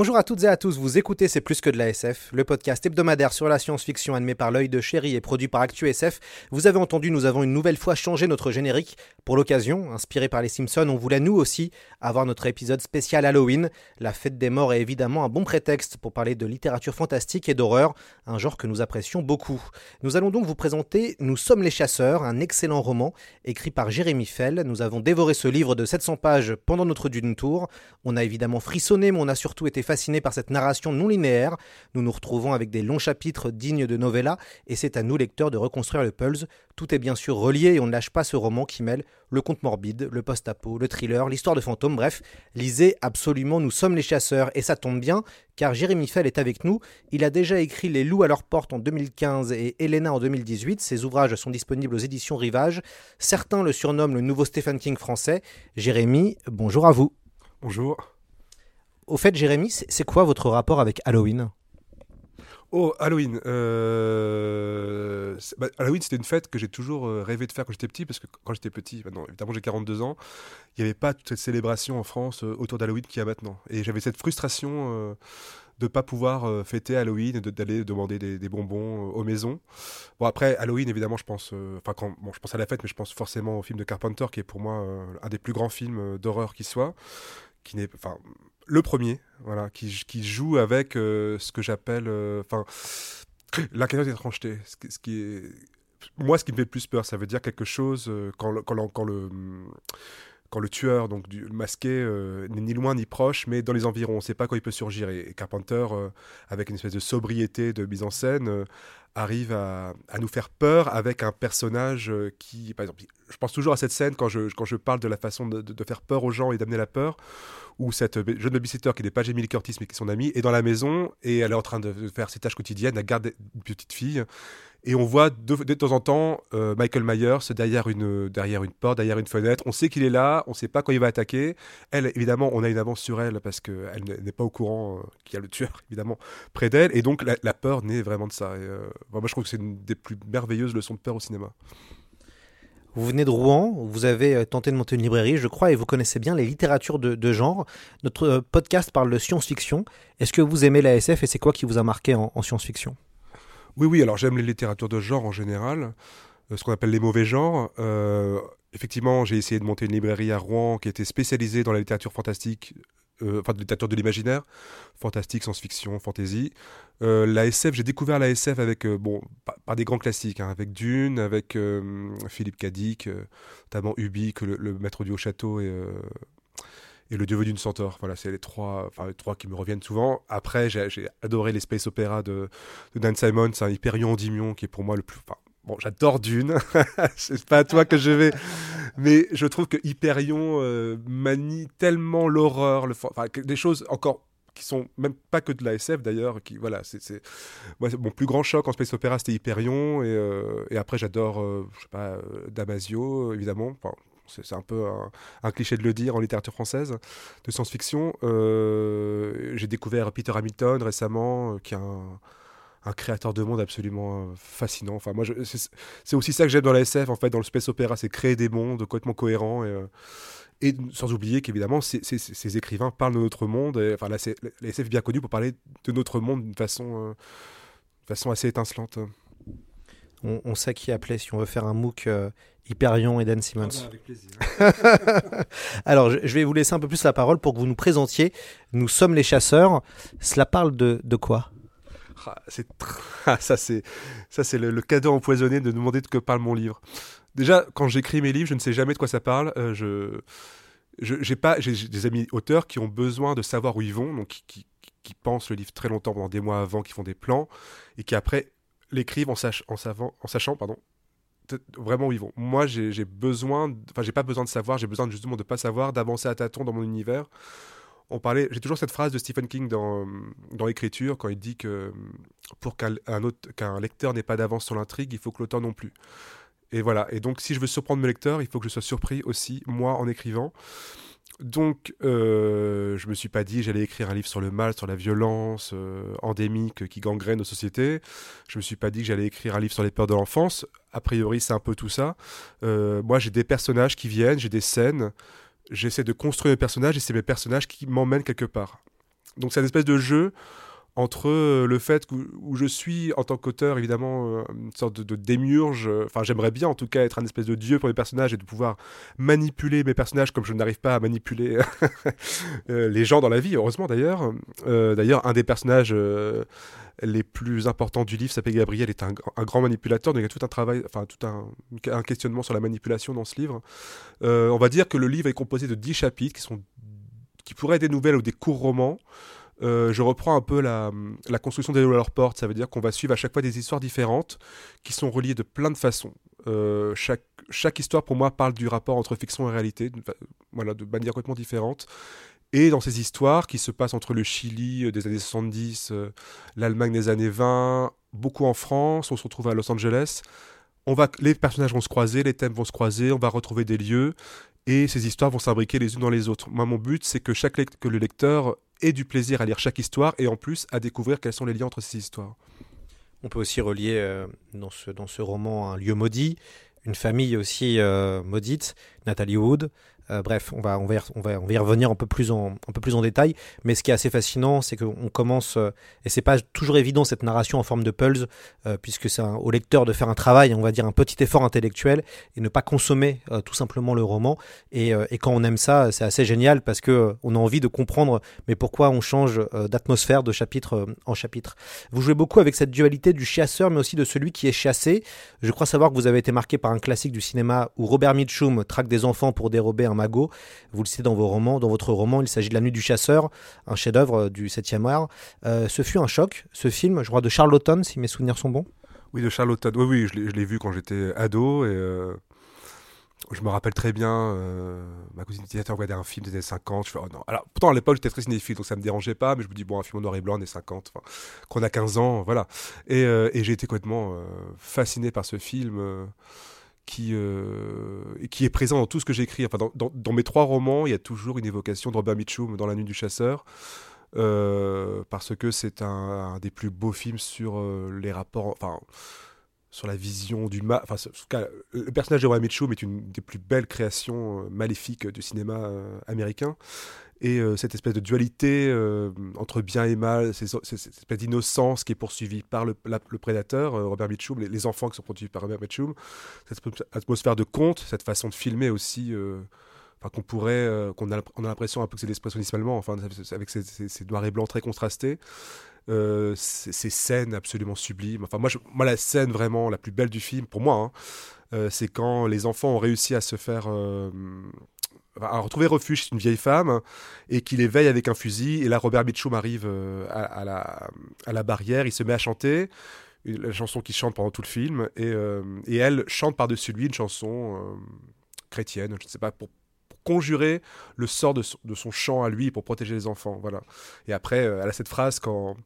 Bonjour à toutes et à tous, vous écoutez C'est plus que de la SF, le podcast hebdomadaire sur la science-fiction animé par l'œil de chéri et produit par ActuSF. Vous avez entendu, nous avons une nouvelle fois changé notre générique. Pour l'occasion, inspiré par les Simpsons, on voulait nous aussi avoir notre épisode spécial Halloween. La fête des morts est évidemment un bon prétexte pour parler de littérature fantastique et d'horreur, un genre que nous apprécions beaucoup. Nous allons donc vous présenter Nous sommes les chasseurs, un excellent roman écrit par Jérémy Fell. Nous avons dévoré ce livre de 700 pages pendant notre Dune Tour. On a évidemment frissonné, mais on a surtout été fasciné par cette narration non linéaire. Nous nous retrouvons avec des longs chapitres dignes de novella, et c'est à nous lecteurs de reconstruire le pulse. Tout est bien sûr relié et on ne lâche pas ce roman qui mêle le conte morbide, le post-apo, le thriller, l'histoire de fantômes, bref, lisez absolument Nous sommes les chasseurs, et ça tombe bien, car Jérémy Fell est avec nous. Il a déjà écrit Les loups à leur porte en 2015 et Helena en 2018. Ses ouvrages sont disponibles aux éditions Rivage. Certains le surnomment le nouveau Stephen King français. Jérémy, bonjour à vous. Bonjour. Au fait, Jérémy, c'est quoi votre rapport avec Halloween? Oh, Halloween. Euh... Bah, Halloween, c'était une fête que j'ai toujours euh, rêvé de faire quand j'étais petit, parce que quand j'étais petit, maintenant, évidemment j'ai 42 ans, il n'y avait pas toute cette célébration en France euh, autour d'Halloween qu'il y a maintenant. Et j'avais cette frustration de ne pas pouvoir fêter Halloween et d'aller demander des, bonbons aux maisons. Bon, après, Halloween, évidemment, je pense, enfin, je pense à la fête, mais je pense forcément au film de Carpenter, qui est pour moi un des plus grands films d'horreur qui soit, qui n'est, enfin, le premier, voilà, qui, joue avec euh, ce que j'appelle, enfin, euh. Ce, ce, qui est, moi, ce qui me fait le plus peur, ça veut dire quelque chose euh, quand, le, quand, quand, le, quand le tueur, donc masqué, euh, n'est ni loin ni proche, mais dans les environs. On ne sait pas quand il peut surgir. Et, Carpenter, euh, avec une espèce de sobriété de mise en scène, arrive à, nous faire peur avec un personnage qui, par exemple, je pense toujours à cette scène quand je, quand je parle de la façon de faire peur aux gens et d'amener la peur, où cette jeune babysitter qui n'est pas Jamie Lee Curtis mais qui est son amie est dans la maison et elle est en train de faire ses tâches quotidiennes, elle garde une petite fille et on voit de, temps en temps euh, Michael Myers derrière une, derrière une porte, derrière une fenêtre. On sait qu'il est là, on ne sait pas quand il va attaquer. Elle, évidemment, on a une avance sur elle parce qu'elle n'est pas au courant euh, qu'il y a le tueur, évidemment, près d'elle. Et donc la, peur naît vraiment de ça. Euh, moi, je trouve que c'est une des plus merveilleuses leçons de peur au cinéma. Vous venez de Rouen, vous avez tenté de monter une librairie, je crois, et vous connaissez bien les littératures de, genre. Notre podcast parle de science-fiction. Est-ce que vous aimez la SF et c'est quoi qui vous a marqué en science-fiction? Oui, oui, alors j'aime les littératures de genre en général, euh, ce qu'on appelle les mauvais genres. Euh, effectivement, j'ai essayé de monter une librairie à Rouen qui était spécialisée dans la littérature fantastique, euh, enfin de littérature de l'imaginaire, fantastique, science-fiction, fantasy. La SF, j'ai découvert la SF avec, par, des grands classiques, hein, avec Dune, avec Philippe Cadic, notamment Ubik, le, le, maître du haut château et, et le dieu d'une centaure. Voilà, c'est les trois, enfin les trois qui me reviennent souvent. Après, j'ai adoré les space opéras de, de Dan Simon, c'est un Hyperion Endymion qui est pour moi le plus, enfin, Bon, j'adore Dune, c'est pas à toi que je vais, mais je trouve que Hyperion euh, manie tellement l'horreur, le, enfin, des choses encore qui sont même pas que de la SF d'ailleurs, qui voilà, c'est mon plus grand choc en space opéra c'était Hyperion et, euh, et après j'adore, euh, je sais pas, Damasio évidemment. C'est un peu un, cliché de le dire en littérature française de science-fiction. J'ai découvert Peter Hamilton récemment, qui est un créateur de monde absolument euh, fascinant. Enfin, c'est aussi ça que j'aime dans la SF, en fait, dans le space opéra, c'est créer des mondes complètement cohérents et, euh, sans oublier qu'évidemment, ces écrivains parlent de notre monde. Et, enfin, la, SF est bien connue pour parler de notre monde d'une façon, euh, assez étincelante. On, on sait qui appeler si on veut faire un MOOC euh, Hyperion et Dan Simmons. Ah bah, avec plaisir. Alors, je, vais vous laisser un peu plus la parole pour que vous nous présentiez. Nous sommes les chasseurs. Cela parle de, de quoi? Ah, c'est ah, ça c'est ça c'est le, le, cadeau empoisonné de demander de que parle mon livre. déjà, quand j'écris mes livres, je ne sais jamais de quoi ça parle. Euh, je j'ai pas j'ai des amis auteurs qui ont besoin de savoir où ils vont, donc qui, qui, qui, pensent le livre très longtemps, pendant des mois avant, qui font des plans et qui après l'écrivent en, sach en, savant, en sachant pardon, vraiment où ils vont. Moi, j'ai besoin, enfin, j'ai pas besoin de savoir, j'ai besoin justement de pas savoir, d'avancer à tâtons dans mon univers. On parlait, j'ai toujours cette phrase de Stephen King dans, dans l'écriture quand il dit que pour qu'un qu'un lecteur n'ait pas d'avance sur l'intrigue, il faut que l'auteur non plus. Et voilà. Et donc, si je veux surprendre mes lecteurs, il faut que je sois surpris aussi, moi, en écrivant. Donc, euh, je me suis pas dit j'allais écrire un livre sur le mal, sur la violence euh, endémique qui gangrène nos sociétés. Je me suis pas dit que j'allais écrire un livre sur les peurs de l'enfance. A priori, c'est un peu tout ça. Euh, moi, j'ai des personnages qui viennent, j'ai des scènes. J'essaie de construire mes personnages et c'est mes personnages qui m'emmènent quelque part. Donc, c'est une espèce de jeu entre euh, le fait où, je suis en tant qu'auteur évidemment euh, une sorte de, démiurge euh, enfin j'aimerais bien en tout cas être un espèce de dieu pour mes personnages et de pouvoir manipuler mes personnages comme je n'arrive pas à manipuler les gens dans la vie heureusement d'ailleurs. D'ailleurs un des personnages les plus importants du livre s'appelle Gabriel est un, grand manipulateur. Donc il y a tout un travail enfin tout un, un questionnement sur la manipulation dans ce livre. On va dire que le livre est composé de 10 chapitres qui sont qui pourraient être des nouvelles ou des courts romans euh, je reprends un peu la, construction des leur porte. Ça veut dire qu'on va suivre à chaque fois des histoires différentes qui sont reliées de plein de façons. Euh, chaque, histoire, pour moi, parle du rapport entre fiction et réalité, de, voilà, de manière complètement différente. Et dans ces histoires qui se passent entre le Chili euh, des années 70, l'Allemagne des années 20, beaucoup en France, on se retrouve à Los Angeles. On va, les personnages vont se croiser, les thèmes vont se croiser, on va retrouver des lieux, et ces histoires vont s'imbriquer les unes dans les autres. Moi, mon but, c'est que, que le lecteur ait du plaisir à lire chaque histoire et en plus à découvrir quels sont les liens entre ces histoires. On peut aussi relier euh, dans, ce, dans ce roman un lieu maudit, une famille aussi euh, maudite, Nathalie Wood, euh, bref, on va, on, va y, on, va, revenir un peu, plus en, un peu plus en détail. Mais ce qui est assez fascinant, c'est qu'on commence, euh, et c'est pas toujours évident cette narration en forme de pulse, euh, puisque c'est au lecteur de faire un travail, on va dire un petit effort intellectuel, et ne pas consommer tout simplement le roman. Et, et, quand on aime ça, c'est assez génial parce que on a envie de comprendre, mais pourquoi on change d'atmosphère de chapitre en chapitre. Vous jouez beaucoup avec cette dualité du chasseur, mais aussi de celui qui est chassé. Je crois savoir que vous avez été marqué par un classique du cinéma où Robert Mitchum traque des enfants pour dérober un Vous le citez dans vos romans. Dans votre roman, il s'agit de La Nuit du Chasseur, un chef-d'œuvre du 7e art. Euh, ce fut un choc, ce film, je crois, de Charlottetown, si mes souvenirs sont bons. Oui, de Charlottetown. Oui, oui, je l'ai vu quand j'étais ado et. Euh, je me rappelle très bien, euh, ma cousine utilisateur regardait un film des années 50. Je fais, oh non. Alors, pourtant, à l'époque, j'étais très cinéphile, donc ça me dérangeait pas, mais je me dis, bon, un film en noir et blanc, des 50, qu'on a 15 ans, voilà. Et j'ai été complètement fasciné par ce film qui, euh, qui est présent dans tout ce que j'écris. Enfin, dans, dans, mes trois romans, il y a toujours une évocation de Robert Mitchum dans La Nuit du Chasseur, euh, parce que c'est un, des plus beaux films sur euh, les rapports, enfin, sur la vision du mal. Enfin, le personnage de Robert Mitchum est une des plus belles créations maléfiques du cinéma américain et euh, cette espèce de dualité euh, entre bien et mal, cette, espèce d'innocence qui est poursuivie par le, prédateur, euh, Robert Mitchum, les, enfants qui sont produits par Robert Mitchum, cette atmosphère de conte, cette façon de filmer aussi, qu'on pourrait, qu'on a, a l'impression un peu que c'est l'expressionnisme allemand, enfin, avec ces, noirs et blancs très contrastés. ces, scènes absolument sublimes. Enfin, moi, moi, la scène vraiment la plus belle du film, pour moi, hein, c'est quand les enfants ont réussi à se faire à retrouver refuge chez une vieille femme et qu'il éveille avec un fusil. Et là, Robert Mitchum arrive euh, à, la, à, la, barrière, il se met à chanter la chanson qu'il chante pendant tout le film et, euh, et elle chante par-dessus lui une chanson euh, chrétienne, je ne sais pas, pour, conjurer le sort de son, de son, chant à lui pour protéger les enfants. Voilà. Et après, elle a cette phrase quand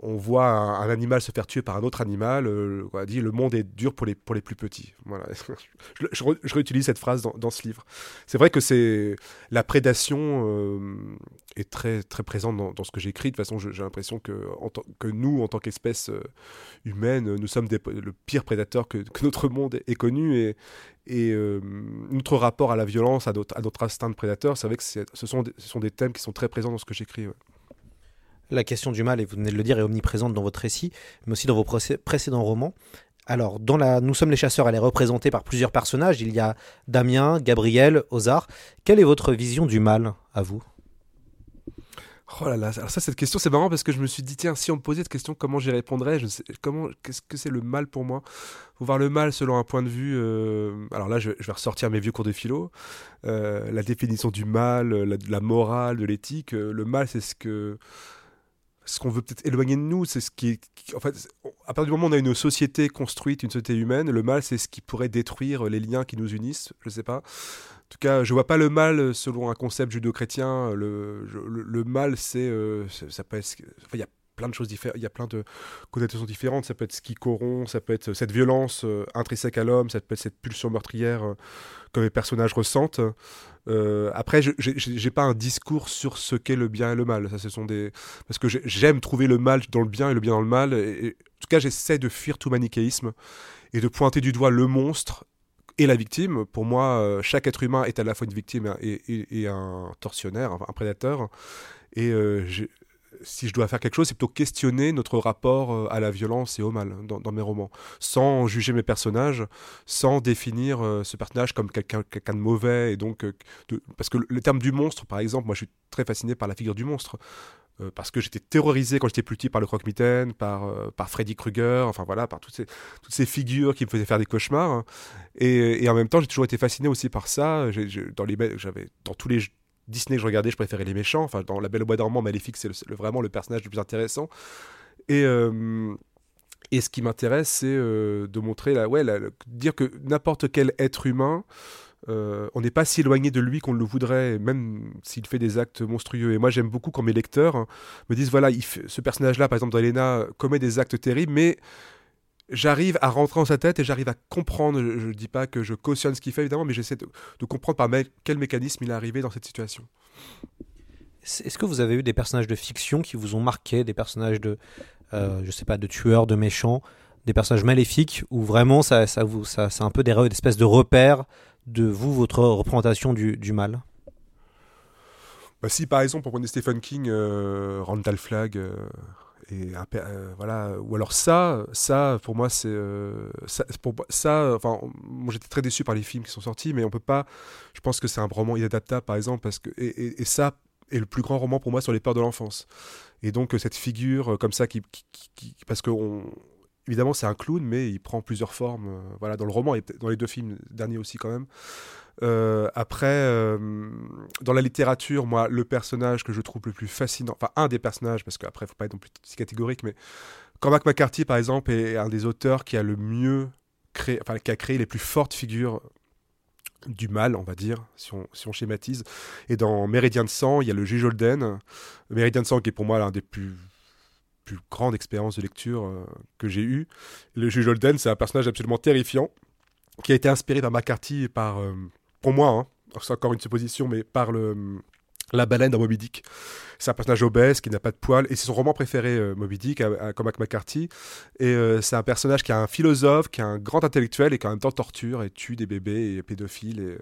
on voit un, animal se faire tuer par un autre animal, euh, dit le monde est dur pour les, pour les plus petits. Voilà. je, réutilise cette phrase dans, ce livre. C'est vrai que c'est la prédation euh, est très très présente dans, ce que j'écris. De toute façon, j'ai l'impression que, que nous, en tant qu'espèce euh, humaine, nous sommes le pire prédateur que, notre monde ait, connu et, et notre rapport à la violence, à notre, à notre instinct de prédateur, c'est vrai que ce sont, des, ce sont des thèmes qui sont très présents dans ce que j'écris. La question du mal, et vous venez de le dire, est omniprésente dans votre récit, mais aussi dans vos précédents romans. Alors, dans la Nous sommes les chasseurs, elle est représentée par plusieurs personnages. Il y a Damien, Gabriel, Ozar. Quelle est votre vision du mal, à vous? Oh là là, alors ça, cette question, c'est marrant parce que je me suis dit, tiens, si on me posait cette question, comment j'y répondrais? Je sais, comment, Qu'est-ce que c'est le mal pour moi? Faut voir le mal selon un point de vue. euh, alors là, je, vais ressortir mes vieux cours de philo. Euh, la définition du mal, la, de la morale, de l'éthique. euh, le mal, c'est ce que. Ce qu'on veut peut-être éloigner de nous, c'est ce qui en fait, à partir du moment où on a une société construite, une société humaine, le mal, c'est ce qui pourrait détruire les liens qui nous unissent. Je sais pas. En tout cas, je vois pas le mal selon un concept judéo-chrétien. Le, je- le, mal, c'est, euh, ça peut être, enfin, il y a plein de choses différentes, il y a plein de connotations différentes. Ça peut être ce qui corrompt, ça peut être cette violence euh, intrinsèque à l'homme, ça peut être cette pulsion meurtrière euh, que les personnages ressentent. Euh, après, j'ai pas un discours sur ce qu'est le bien et le mal. Ça, ce sont des parce que j'ai- j'aime trouver le mal dans le bien et le bien dans le mal. Et, en tout cas, j'essaie de fuir tout manichéisme et de pointer du doigt le monstre et la victime. Pour moi, euh, chaque être humain est à la fois une victime et, un tortionnaire, un, prédateur. Et euh, si je dois faire quelque chose, c'est plutôt questionner notre rapport euh, à la violence et au mal dans, mes romans, sans juger mes personnages, sans définir euh, ce personnage comme quelqu'un de mauvais. Et donc, euh, parce que le, terme du monstre, par exemple, moi je suis très fasciné par la figure du monstre. parce que j'étais terrorisé quand j'étais plus petit par le croque-mitaine, par, Freddy Krueger, enfin voilà, par toutes ces, figures qui me faisaient faire des cauchemars. Et, en même temps, j'ai toujours été fasciné aussi par ça. Dans, dans tous les Disney que je regardais, je préférais les méchants. Enfin, dans La Belle au Bois dormant, Maléfique, c'est vraiment le personnage le plus intéressant. Et, euh, et ce qui m'intéresse, c'est euh, de montrer, la, ouais, la- dire que n'importe quel être humain, euh, on n'est pas si éloigné de lui qu'on le voudrait, même s'il fait des actes monstrueux. Et moi, j'aime beaucoup quand mes lecteurs hein, me disent voilà, ce personnage-là, par exemple, dans commet des actes terribles, mais j'arrive à rentrer dans sa tête et j'arrive à comprendre. Je ne dis pas que je cautionne ce qu'il fait, évidemment, mais j'essaie de, de comprendre par mé- quel mécanisme il est arrivé dans cette situation. Est-ce que vous avez eu des personnages de fiction qui vous ont marqué, des personnages de, euh, je sais pas, de tueurs, de méchants, des personnages maléfiques, où vraiment ça, ça vous, ça, c'est un peu des, espèces de repères de vous, votre représentation du, du mal? Bah, si par exemple on prenait Stephen King, euh, Randall Flagg, euh, euh, voilà, ou alors ça, ça pour moi c'est euh, ça, enfin j'étais très déçu par les films qui sont sortis, mais on peut pas, je pense que c'est un roman inadaptable par exemple parce que et, ça est le plus grand roman pour moi sur les peurs de l'enfance. Et donc euh, cette figure comme ça qui, parce que on, évidemment c'est un clown, mais il prend plusieurs formes, voilà dans le roman et dans les deux films derniers aussi quand même. Euh, après, euh, dans la littérature, moi, le personnage que je trouve le plus fascinant, enfin un des personnages, parce qu'après, faut pas être non plus si catégorique, mais Cormac McCarthy, par exemple, est un des auteurs qui a le mieux créé, enfin, qui a créé les plus fortes figures du mal, on va dire, si on, si on schématise. Et dans Méridien de sang, il y a le juge Holden. Méridien de sang, qui est pour moi l'un des plus plus grandes expériences de lecture euh, que j'ai eues. Le juge Holden, c'est un personnage absolument terrifiant, qui a été inspiré par McCarthy et par, pour moi, hein, c'est encore une supposition, mais par le, la baleine dans Moby Dick. C'est un personnage obèse qui n'a pas de poils et c'est son roman préféré, euh, Moby Dick, à, à Cormac McCarthy. Et euh, c'est un personnage qui est un philosophe, qui est un grand intellectuel et qui en même temps torture et tue des bébés et est pédophile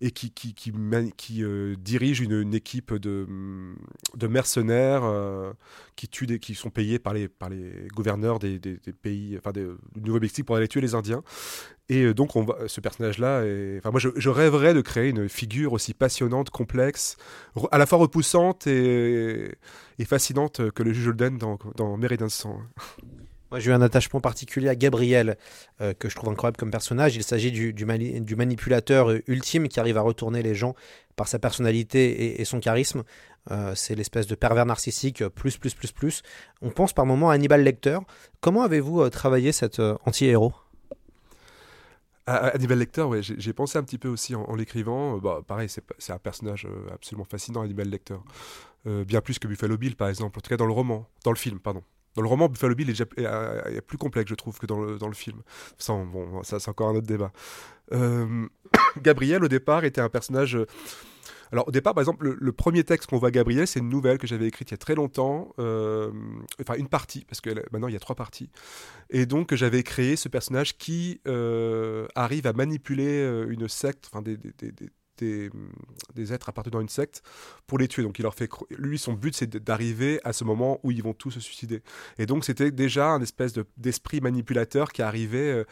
et, et qui, qui, qui, qui, euh, dirige une, équipe de, de mercenaires qui, tuent des, qui sont payés par les, par les gouverneurs des, des- pays, enfin du Nouveau-Mexique pour aller tuer les Indiens. Et donc, on va, ce personnage-là, est- enfin, moi, je, je rêverais de créer une figure aussi passionnante, complexe, à la fois repoussante et, et fascinante que le juge Holden dans, dans de sang. Moi, j'ai eu un attachement particulier à Gabriel, euh, que je trouve incroyable comme personnage. Il s'agit du, du mani- du manipulateur euh, ultime qui arrive à retourner les gens par sa personnalité et, son charisme. Euh, c'est l'espèce de pervers narcissique plus, plus, plus, plus. On pense par moments à Hannibal Lecter. Comment avez-vous travaillé cet anti-héros? À, Hannibal Lecter, ouais, j'ai pensé un petit peu aussi en, l'écrivant. Euh, bah, pareil, c'est un personnage euh, absolument fascinant, Hannibal Lecter. Euh, bien plus que Buffalo Bill, par exemple. En tout cas, dans le roman, dans le film, pardon. Dans le roman, Buffalo Bill est, déjà, plus complexe, je trouve, que dans le, dans le film. Ça, on- bon, ça, c'est encore un autre débat. Euh, Gabriel, au départ, était un personnage. Alors, au départ, par exemple, le, premier texte qu'on voit Gabriel, c'est une nouvelle que j'avais écrite il y a très longtemps. euh, enfin, une partie, parce que maintenant, il y a trois parties. Et donc, j'avais créé ce personnage qui euh, arrive à manipuler euh, une secte, enfin, des, des, des- des- des, êtres appartenant à une secte pour les tuer. Donc, il leur fait. Lui, son but, c'est d'arriver à ce moment où ils vont tous se suicider. Et donc, c'était déjà un espèce de- d'esprit manipulateur qui arrivait. euh,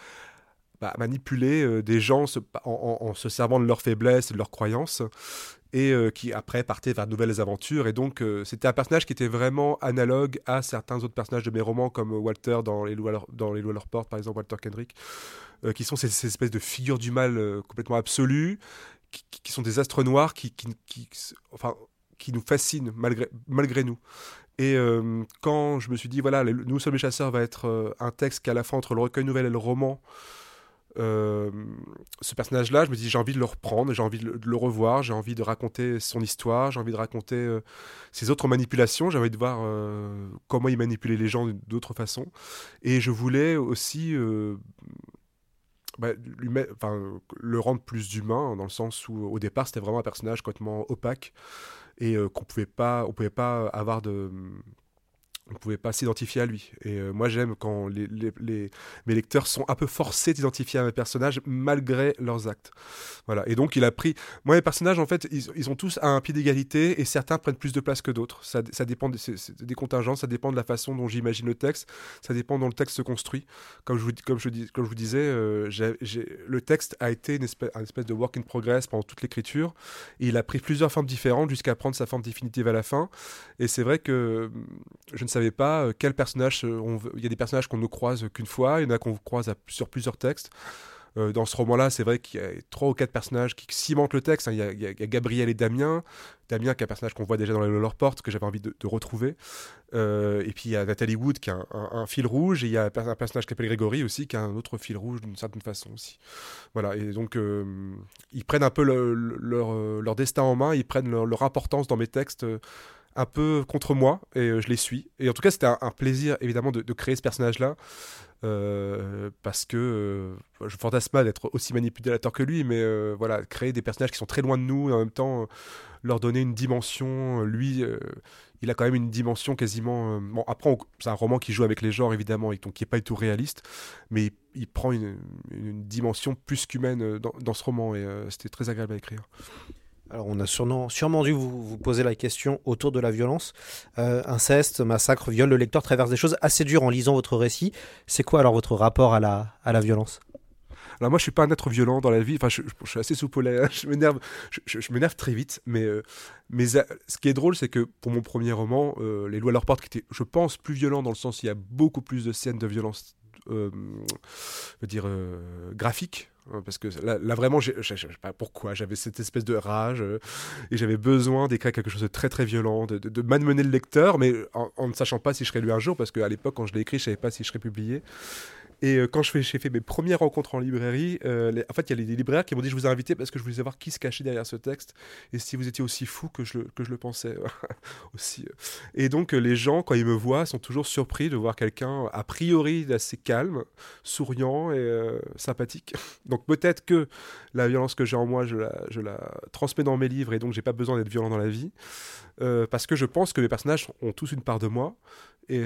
bah, manipuler des gens en, en- se servant de leurs faiblesses de leurs croyances et euh, qui après partaient vers de nouvelles aventures. Et donc euh, c'était un personnage qui était vraiment analogue à certains autres personnages de mes romans comme Walter dans Les Loups à leur, porte, par exemple Walter Kendrick, euh, qui sont ces, ces espèces de figures du mal euh, complètement absolues, qui, sont des astres noirs qui, enfin, qui nous fascinent malgré, nous. Et euh, quand je me suis dit, voilà, Nous sommes les chasseurs va être euh, un texte qui, à la fois, entre le recueil nouvelle et le roman, euh, ce personnage-là, je me dis, j'ai envie de le reprendre, j'ai envie de le, revoir, j'ai envie de raconter son histoire, j'ai envie de raconter euh, ses autres manipulations, j'ai envie de voir euh, comment il manipulait les gens d'autres façons. Et je voulais aussi bah, le rendre plus humain, dans le sens où, au départ, c'était vraiment un personnage complètement opaque et qu'on pouvait pas, on pouvait pas avoir de on pouvait pas s'identifier à lui. Et euh, moi, j'aime quand les, les- mes lecteurs sont un peu forcés d'identifier à mes personnages malgré leurs actes. Voilà. Et donc, il a pris. Moi, mes personnages, en fait, ils, ils ont tous un pied d'égalité et certains prennent plus de place que d'autres. Ça, ça dépend des, contingences, ça dépend de la façon dont j'imagine le texte, ça dépend dont le texte se construit. Comme je vous, comme je, comme je vous disais, euh, le texte a été une espèce, de work in progress pendant toute l'écriture. Il a pris plusieurs formes différentes jusqu'à prendre sa forme définitive à la fin. Et c'est vrai que hum, je ne pas euh, quel personnage. euh, on veut- Il y a des personnages qu'on ne croise qu'une fois, il y en a qu'on croise sur plusieurs textes. Euh, dans ce roman-là, c'est vrai qu'il y a trois ou quatre personnages qui cimentent le texte. hein. Il y, a, Gabriel et Damien. Damien, qui est un personnage qu'on voit déjà dans Leur Porte, que j'avais envie de, retrouver. Et puis il y a Nathalie Wood, qui a un, fil rouge. Et il y a un, per- un personnage qui s'appelle Grégory aussi, qui a un autre fil rouge d'une certaine façon aussi. Voilà. Et donc, ils prennent un peu le- le- leur, leur destin en main. Ils prennent leur importance dans mes textes. Un peu contre moi et euh, je les suis. Et en tout cas, c'était un, plaisir évidemment de, créer ce personnage-là euh, parce que euh, je fantasme d'être aussi manipulateur que lui, mais voilà, créer des personnages qui sont très loin de nous et en même temps leur donner une dimension. Lui, il a quand même une dimension quasiment. bon, après, c'est un roman qui joue avec les genres évidemment et donc qui est pas du tout réaliste, mais il, prend une, dimension plus qu'humaine dans, ce roman et c'était très agréable à écrire. Alors, on a sûrement, sûrement dû vous, vous poser la question autour de la violence. Euh, inceste, massacre, viol, le lecteur traverse des choses assez dures en lisant votre récit. C'est quoi alors votre rapport à la, à la violence? Alors moi, je suis pas un être violent dans la vie. Enfin, je, suis assez souple. hein. Je m'énerve, je, m'énerve très vite. Mais, euh, mais euh, ce qui est drôle, c'est que pour mon premier roman, Les lois à leur porte, qui était, je pense, plus violent dans le sens il y a beaucoup plus de scènes de violence, je veux dire graphiques. hein, Parce que là, là, vraiment, je sais pas pourquoi, j'avais cette espèce de rage euh, et j'avais besoin d'écrire quelque chose de très très violent, de, de, de malmener le lecteur, mais en, en ne sachant pas si je serais lu un jour, parce qu'à l'époque, quand je l'ai écrit, je savais pas si je serais publié. Et euh, quand j'ai fait mes premières rencontres en librairie, euh, en fait, il y a les libraires qui m'ont dit je vous ai invité parce que je voulais savoir qui se cachait derrière ce texte et si vous étiez aussi fou que je le, pensais aussi. Et donc, euh, les gens, quand ils me voient, sont toujours surpris de voir quelqu'un a priori d'assez calme, souriant et sympathique. Donc, peut-être que la violence que j'ai en moi, je la, transmets dans mes livres et donc j'ai pas besoin d'être violent dans la vie. Parce que je pense que mes personnages ont tous une part de moi. Et,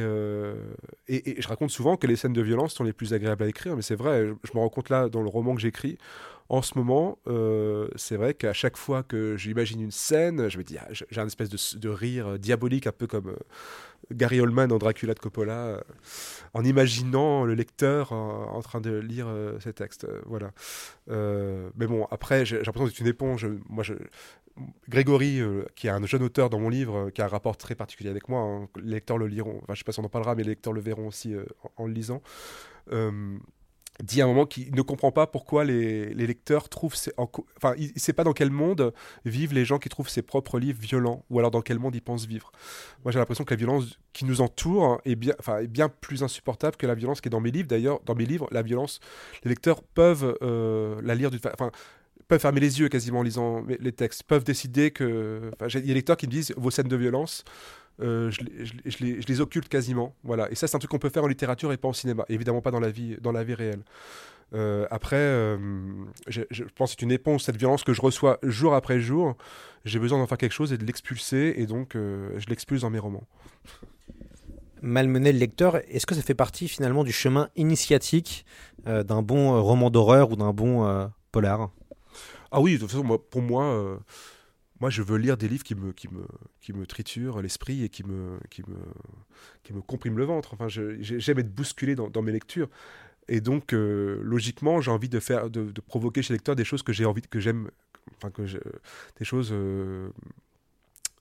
et, et je raconte souvent que les scènes de violence sont les plus agréables à écrire, mais c'est vrai, je, me rends compte là dans le roman que j'écris. En ce moment, euh, c'est vrai qu'à chaque fois que j'imagine une scène, je me dis, ah, j'ai un espèce de, rire diabolique, un peu comme euh, Gary Oldman dans Dracula de Coppola, euh, en imaginant le lecteur euh, en train de lire euh, ces textes. euh, voilà. Euh, mais bon, après, j'ai l'impression que c'est une éponge. Moi, je, Grégory, euh, qui est un jeune auteur dans mon livre, euh, qui a un rapport très particulier avec moi, hein, les lecteurs le liront, enfin, je sais pas si on en parlera, mais les lecteurs le verront aussi euh, en, en le lisant, euh, dit à un moment qu'il ne comprend pas pourquoi les, lecteurs trouvent... co- Enfin, il ne sait pas dans quel monde vivent les gens qui trouvent ses propres livres violents, ou alors dans quel monde ils pensent vivre. Moi, j'ai l'impression que la violence qui nous entoure est bien, enfin, est bien plus insupportable que la violence qui est dans mes livres. D'ailleurs, dans mes livres, la violence, les lecteurs peuvent euh, la lire d'une enfin, peuvent fermer les yeux quasiment en lisant les textes, peuvent décider que... Il y a des lecteurs qui me disent vos scènes de violence, euh, je, les, je les- je les- je les occulte quasiment. Voilà. Et ça, c'est un truc qu'on peut faire en littérature et pas en cinéma. Évidemment pas dans la vie, dans la vie réelle. Euh, après, euh, je, pense que c'est une éponge, cette violence que je reçois jour après jour. J'ai besoin d'en faire quelque chose et de l'expulser, et donc je l'expulse dans mes romans. Malmener le lecteur, est-ce que ça fait partie finalement du chemin initiatique d'un bon roman d'horreur ou d'un bon polar? Ah oui, de toute façon, moi, pour moi, moi, je veux lire des livres qui me, qui me, qui me triturent l'esprit et qui me, qui me, qui me compriment le ventre. Enfin, j'aime être bousculé dans, mes lectures. et donc, euh, logiquement, j'ai envie de faire, de, provoquer chez le lecteur des choses que j'ai envie, que j'aime, enfin que des choses euh,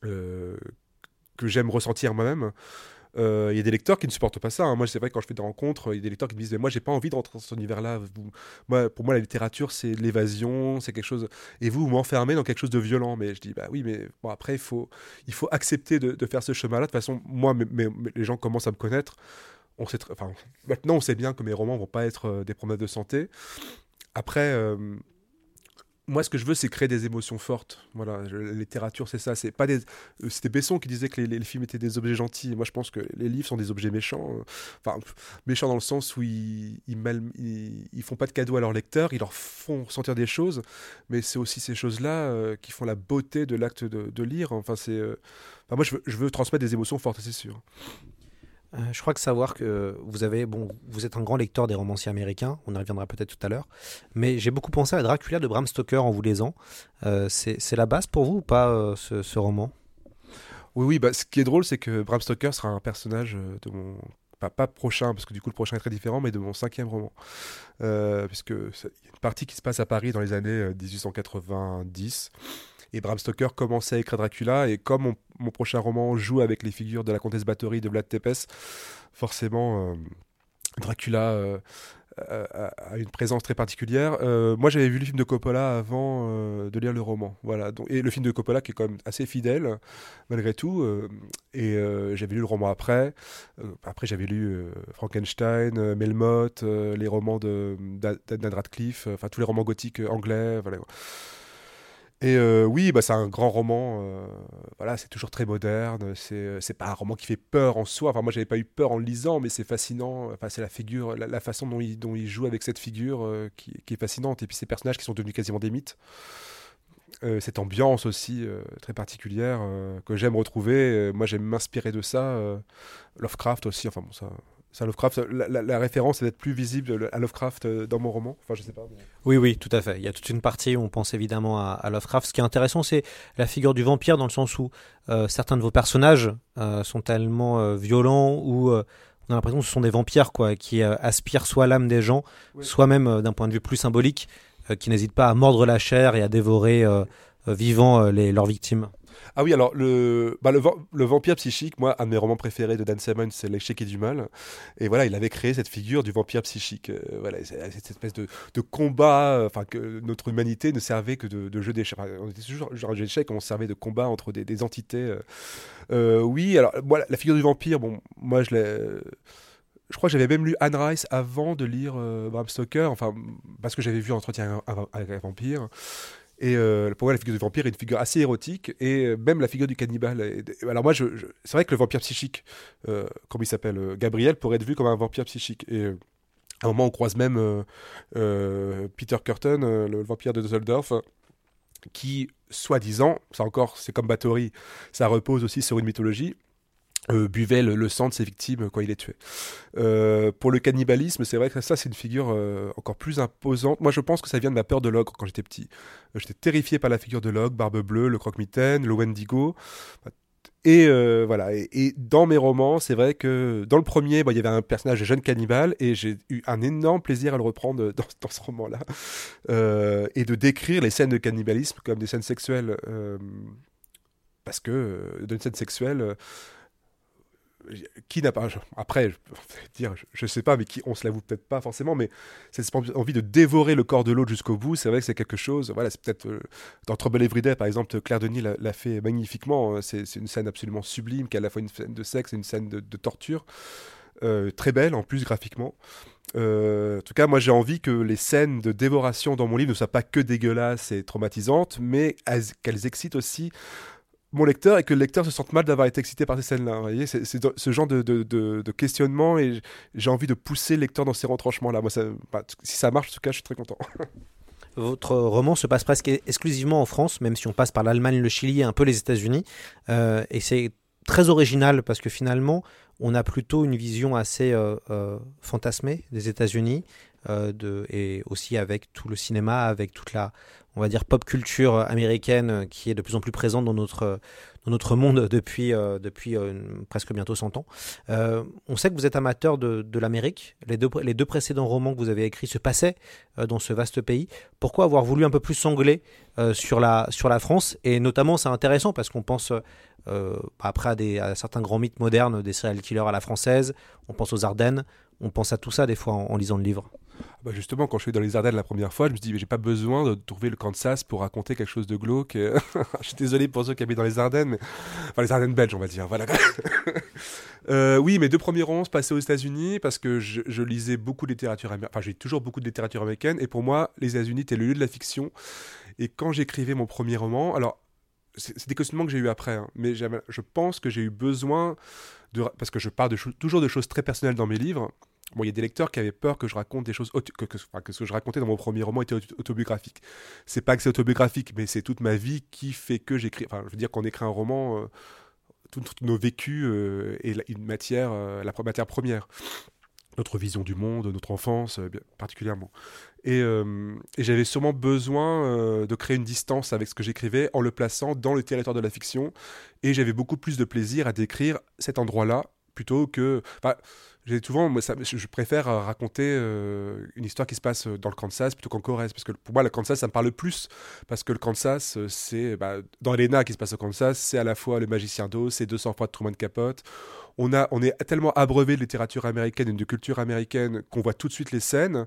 euh, que j'aime ressentir moi-même. Euh, Il y a des lecteurs qui ne supportent pas ça. hein. Moi, c'est vrai, quand je fais des rencontres, il y a des lecteurs qui me disent Mais moi, j'ai pas envie de rentrer dans cet univers-là. Moi, pour moi, la littérature, c'est l'évasion, c'est quelque chose. Et vous, vous m'enfermez dans quelque chose de violent. Mais je dis Bah oui, mais bon, après, il faut, il faut accepter de, faire ce chemin-là. De toute façon, moi, mais, les gens commencent à me connaître. On sait enfin, maintenant, on sait bien que mes romans vont pas être euh, des promenades de santé. Après. euh, moi, ce que je veux, c'est créer des émotions fortes. Voilà, je- la littérature, c'est ça. C'est pas des. euh, C'était Besson qui disait que les, films étaient des objets gentils. Moi, je pense que les livres sont des objets méchants. euh, Enfin, méchants dans le sens où ils, ils, mal- ils, font pas de cadeaux à leurs lecteurs, ils leur font ressentir des choses. Mais c'est aussi ces choses-là euh, qui font la beauté de l'acte de, lire. Enfin, c'est. enfin, moi, je veux transmettre des émotions fortes, c'est sûr. Euh, je crois que savoir que vous avez, bon, vous êtes un grand lecteur des romanciers américains, on y reviendra peut-être tout à l'heure, mais j'ai beaucoup pensé à Dracula de Bram Stoker en vous lisant. Euh, c'est la base pour vous ou pas euh, ce, roman? Oui, oui, bah, ce qui est drôle, c'est que Bram Stoker sera un personnage euh, de mon. Pas, prochain, parce que du coup le prochain est très différent, mais de mon cinquième roman. Puisque il y a une partie qui se passe à Paris dans les années euh, 1890. Et Bram Stoker commençait à écrire Dracula, et comme mon, prochain roman joue avec les figures de la comtesse Bathory de Vlad Tepes, forcément, euh, Dracula euh, a, une présence très particulière. Euh, moi, j'avais vu le film de Coppola avant de lire le roman. Voilà. Et le film de Coppola qui est quand même assez fidèle, malgré tout. et j'avais lu le roman après. Après, j'avais lu Frankenstein, Melmoth, les romans de d'A- d'Adnan Radcliffe, enfin tous les romans gothiques anglais. Voilà. Et euh, oui, bah, c'est un grand roman. euh, voilà, c'est toujours très moderne. C'est euh, c'est pas un roman qui fait peur en soi. Enfin, moi, j'avais pas eu peur en le lisant, mais c'est fascinant. Enfin, c'est la figure, la, façon dont il, joue avec cette figure qui, est fascinante. Et puis ces personnages qui sont devenus quasiment des mythes. Cette ambiance aussi très particulière que j'aime retrouver. Moi, j'aime m'inspirer de ça. Lovecraft aussi. Enfin bon, ça. Ça, Lovecraft, la, la- la référence est d'être plus visible à Lovecraft euh, dans mon roman. Enfin, je sais pas. mais- Oui, oui, tout à fait. Il y a toute une partie où on pense évidemment à, à Lovecraft. Ce qui est intéressant, c'est la figure du vampire dans le sens où euh, certains de vos personnages euh, sont tellement euh, violents ou on a l'impression que ce sont des vampires quoi, qui aspirent soit l'âme des gens, Oui. soit même d'un point de vue plus symbolique, qui n'hésitent pas à mordre la chair et à dévorer vivants les, leurs victimes. Ah oui, alors le, bah, le, va- le vampire psychique, moi, un de mes romans préférés de Dan Simmons, c'est L'échec et du mal. Et voilà, il avait créé cette figure du vampire psychique. Euh, cette espèce de, combat, euh, enfin, que notre humanité ne servait que de, jeu d'échecs. On était toujours genre jeu d'échecs, on servait de combat entre des, entités. euh. Oui, alors, la- figure du vampire, bon, moi, je l'ai. Je crois que j'avais même lu Anne Rice avant de lire Bram Stoker, enfin, parce que j'avais vu Entretien avec un vampire. Et euh, pour moi, la figure du vampire est une figure assez érotique, et euh, même la figure du cannibale. alors moi, c'est vrai que le vampire psychique, euh, comme il s'appelle, Gabriel, pourrait être vu comme un vampire psychique. Et à un moment, on croise même Peter Curtin, le, vampire de Dusseldorf, qui, soi-disant, ça encore, c'est comme Bathory, ça repose aussi sur une mythologie, euh, buvait le, sang de ses victimes quand il les tuait. Euh, pour le cannibalisme, c'est vrai que ça, c'est une figure euh, encore plus imposante. Moi, je pense que ça vient de ma peur de l'ogre quand j'étais petit. Euh, J'étais terrifié par la figure de l'ogre, Barbe Bleue, le croque-mitaine, le Wendigo. Et voilà. Et, dans mes romans, c'est vrai que dans le premier, il y avait un personnage de jeune cannibale et j'ai eu un énorme plaisir à le reprendre dans, ce roman-là et de décrire les scènes de cannibalisme comme des scènes sexuelles. parce que euh, dans une scène sexuelle, qui n'a pas après je dire je, sais pas mais qui on se l'avoue peut-être pas forcément mais cette envie de dévorer le corps de l'autre jusqu'au bout c'est vrai que c'est quelque chose voilà c'est peut-être euh, dans Trouble Every Day par exemple Claire Denis l'a fait magnifiquement euh, c'est une scène absolument sublime qui est à la fois une scène de sexe et une scène de, torture euh, très belle en plus graphiquement. Euh, en tout cas, moi j'ai envie que les scènes de dévoration dans mon livre ne soient pas que dégueulasses et traumatisantes, mais elles- qu'elles excitent aussi mon lecteur et que le lecteur se sente mal d'avoir été excité par ces scènes-là. Vous voyez, c'est ce genre de, de- de- questionnement et j'ai envie de pousser le lecteur dans ces retranchements-là. Moi, bah, si ça marche, en tout cas, je suis très content. Votre roman se passe presque exclusivement en France, même si on passe par l'Allemagne, le Chili et un peu les États-Unis. Euh, et c'est très original parce que finalement, on a plutôt une vision assez euh, euh, fantasmée des États-Unis, et aussi avec tout le cinéma, avec toute la, on va dire, pop culture américaine euh, qui est de plus en plus présente dans notre, dans notre monde depuis, euh, depuis euh, presque bientôt 100 ans. Euh, on sait que vous êtes amateur de, de l'Amérique. Les deux, les deux précédents romans que vous avez écrits se passaient euh, dans ce vaste pays. Pourquoi avoir voulu un peu plus sangler euh, sur, la, sur la France? Et notamment, c'est intéressant parce qu'on pense euh, après à, des, certains grands mythes modernes, des serial killers à la française, on pense aux Ardennes, on pense à tout ça des fois en lisant le livre. Bah justement, quand je suis dans les Ardennes la première fois, je me suis dit, mais j'ai pas besoin de trouver le Kansas pour raconter quelque chose de glauque. je suis désolé pour ceux qui habitent dans les Ardennes, mais... enfin les Ardennes belges, on va dire. Voilà. euh, oui, mes deux premiers romans se passaient aux États-Unis parce que je, lisais beaucoup de littérature américaine. Enfin, j'ai toujours beaucoup de littérature américaine, et pour moi, les États-Unis étaient le lieu de la fiction. Et quand j'écrivais mon premier roman, alors c'est des questionnements que j'ai eu après, hein, mais je pense que j'ai eu besoin de, parce que je parle toujours de choses très personnelles dans mes livres. Bon, il y a des lecteurs qui avaient peur que je raconte des choses, que, ce que je racontais dans mon premier roman était autobiographique. C'est pas que c'est autobiographique, mais c'est toute ma vie qui fait que j'écris. Enfin, je veux dire qu'on écrit un roman, euh, toutes nos vécus euh, et la, une matière, euh, la matière première. Notre vision du monde, notre enfance, euh, particulièrement. Et, euh, et j'avais sûrement besoin de créer une distance avec ce que j'écrivais en le plaçant dans le territoire de la fiction. Et j'avais beaucoup plus de plaisir à décrire cet endroit-là plutôt que. J'ai souvent, moi, je préfère raconter euh, une histoire qui se passe dans le Kansas plutôt qu'en Corrèze, parce que pour moi, le Kansas, ça me parle plus, parce que le Kansas, c'est bah, dans Elena qui se passe au Kansas, c'est à la fois le magicien d'eau, c'est 200 fois de Truman Capote. On, a, on est tellement abreuvé de littérature américaine et de culture américaine qu'on voit tout de suite les scènes.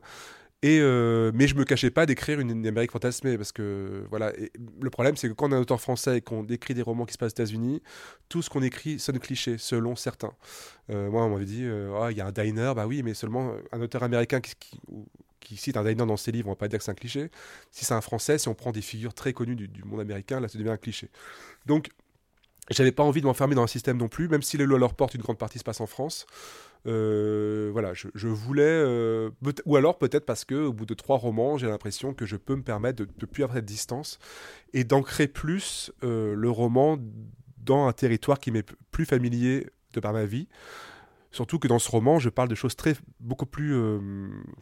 Euh, mais je me cachais pas d'écrire une, Amérique fantasmée parce que voilà. Le problème, c'est que quand on est un auteur français et qu'on écrit des romans qui se passent aux États-Unis, tout ce qu'on écrit sonne cliché selon certains. Euh, moi, on m'avait dit, euh, oh, il y a un diner, bah oui, mais seulement un auteur américain qui cite un diner dans ses livres, on va pas dire que c'est un cliché. Si c'est un français, si on prend des figures très connues du, du monde américain, là, ça devient un cliché. Donc, j'avais pas envie de m'enfermer dans un système non plus, même si les lois leur portent, une grande partie se passe en France. Euh, voilà, je, voulais, euh, ou alors peut-être parce que au bout de trois romans, j'ai l'impression que je peux me permettre de ne plus avoir cette distance et d'ancrer plus euh, le roman dans un territoire qui m'est plus familier de par ma vie. Surtout que dans ce roman, je parle de choses très beaucoup plus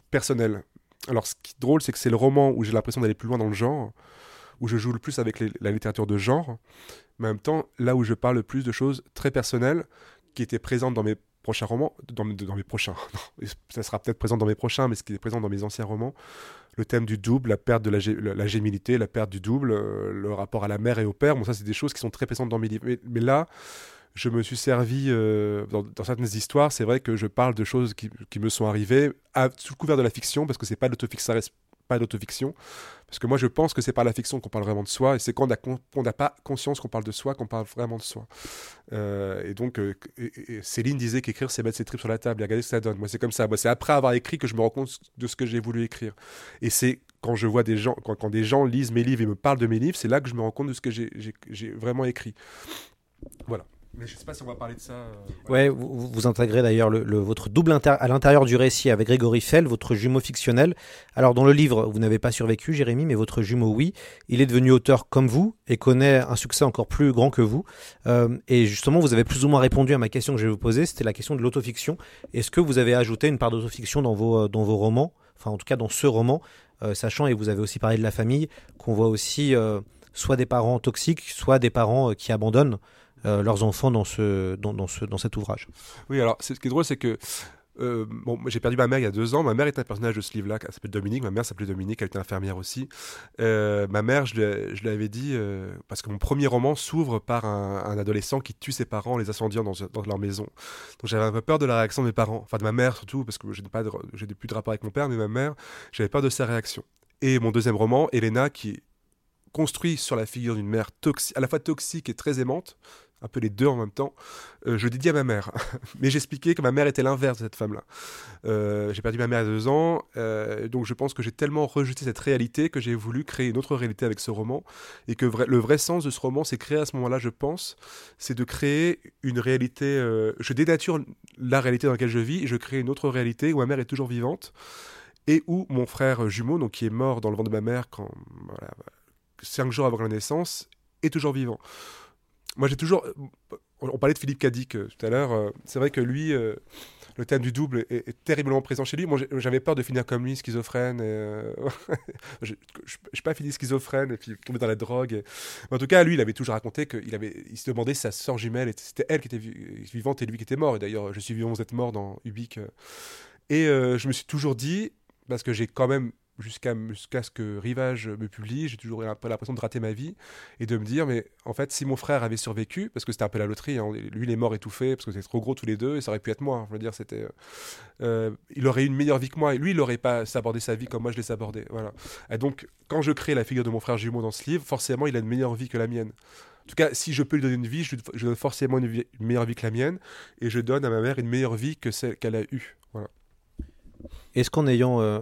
personnelles. Alors, ce qui est drôle, c'est que c'est le roman où j'ai l'impression d'aller plus loin dans le genre, où je joue le plus avec la littérature de genre, mais en même temps, là où je parle le plus de choses très personnelles qui étaient présentes dans mes prochains romans, dans, mes prochains, ça sera peut-être présent dans mes prochains, mais ce qui est présent dans mes anciens romans, le thème du double, la perte de la, la, gémilité, la perte du double, euh, le rapport à la mère et au père, bon ça c'est des choses qui sont très présentes dans mes livres. Mais, là, je me suis servi euh, dans, certaines histoires, c'est vrai que je parle de choses qui, me sont arrivées sous couvert de la fiction, parce que c'est pas l'autofiction, pas d'autofiction. Parce que moi, je pense que c'est par la fiction qu'on parle vraiment de soi, et c'est quand on n'a pas conscience qu'on parle de soi qu'on parle vraiment de soi. Euh, et donc, euh, Céline disait qu'écrire, c'est mettre ses tripes sur la table et regarder ce que ça donne. Moi, c'est comme ça. Moi, c'est après avoir écrit que je me rends compte de ce que j'ai voulu écrire. Et c'est quand je vois des gens, quand, quand, des gens lisent mes livres et me parlent de mes livres, c'est là que je me rends compte de ce que j'ai vraiment écrit. Voilà. Mais je sais pas si on va parler de ça. Euh. Ouais, vous, intégrez d'ailleurs le, le, votre double à l'intérieur du récit avec Grégory Fell, votre jumeau fictionnel. Alors dans le livre, vous n'avez pas survécu, Jérémy, mais votre jumeau, oui. Il est devenu auteur comme vous et connaît un succès encore plus grand que vous. Euh, et justement, vous avez plus ou moins répondu à ma question que je vais vous poser, c'était la question de l'autofiction. Est-ce que vous avez ajouté une part d'autofiction dans vos, dans vos romans, enfin en tout cas dans ce roman, euh, sachant, et vous avez aussi parlé de la famille, qu'on voit aussi euh, soit des parents toxiques, soit des parents qui abandonnent euh, leurs enfants dans, ce, dans, ce, dans cet ouvrage. Oui, alors ce qui est drôle, c'est que euh, bon, j'ai perdu ma mère il y a deux ans. Ma mère est un personnage de ce livre-là, elle s'appelle Dominique. Ma mère s'appelait Dominique, elle était infirmière aussi. Euh, ma mère, je, l'avais dit, parce que mon premier roman s'ouvre par un, adolescent qui tue ses parents en les incendiant dans, dans leur maison. Donc j'avais un peu peur de la réaction de mes parents, enfin de ma mère surtout, parce que je n'ai plus de rapport avec mon père, mais ma mère, j'avais peur de sa réaction. Et mon deuxième roman, Elena, qui construit sur la figure d'une mère à la fois toxique et très aimante, un peu les deux en même temps, euh, je dédie à ma mère. Mais j'expliquais que ma mère était l'inverse de cette femme-là. Euh, j'ai perdu ma mère à deux ans, euh, donc je pense que j'ai tellement rejeté cette réalité que j'ai voulu créer une autre réalité avec ce roman, et que le vrai sens de ce roman, c'est créer à ce moment-là, je pense, c'est de créer une réalité... Je dénature la réalité dans laquelle je vis, et je crée une autre réalité où ma mère est toujours vivante, et où mon frère jumeau, donc qui est mort dans le ventre de ma mère quand... Cinq jours avant la naissance, est toujours vivant moi j'ai toujours on, on parlait de Philippe Cadic euh, tout à l'heure. euh, c'est vrai que lui, euh, le thème du double est, terriblement présent chez lui. Moi, j'avais peur de finir comme lui, schizophrène. Et, euh, je n'ai pas fini schizophrène et puis tomber dans la drogue. et- en tout cas, lui, il avait toujours raconté qu'il avait, il se demandait si sa sœur jumelle, était- c'était elle qui était vi- vivante et lui qui était mort. Et d'ailleurs, je suis vivant, vous êtes mort dans Ubik. euh. Et euh, je me suis toujours dit, parce que j'ai quand même, jusqu'à jusqu'à ce que Rivage me publie, j'ai toujours l'impression de rater ma vie et de me dire, mais en fait, si mon frère avait survécu, parce que c'était un peu la loterie, hein, lui, il est mort étouffé, parce que c'était trop gros tous les deux, et ça aurait pu être moi. hein, je veux dire, c'était. euh, il aurait eu une meilleure vie que moi, et lui, il n'aurait pas sabordé sa vie comme moi je l'ai sabordé. Voilà. Et donc, quand je crée la figure de mon frère jumeau dans ce livre, forcément, il a une meilleure vie que la mienne. En tout cas, si je peux lui donner une vie, je, donne forcément une meilleure vie que la mienne, et je donne à ma mère une meilleure vie que celle qu'elle a eue. Voilà. Est-ce qu'en ayant euh,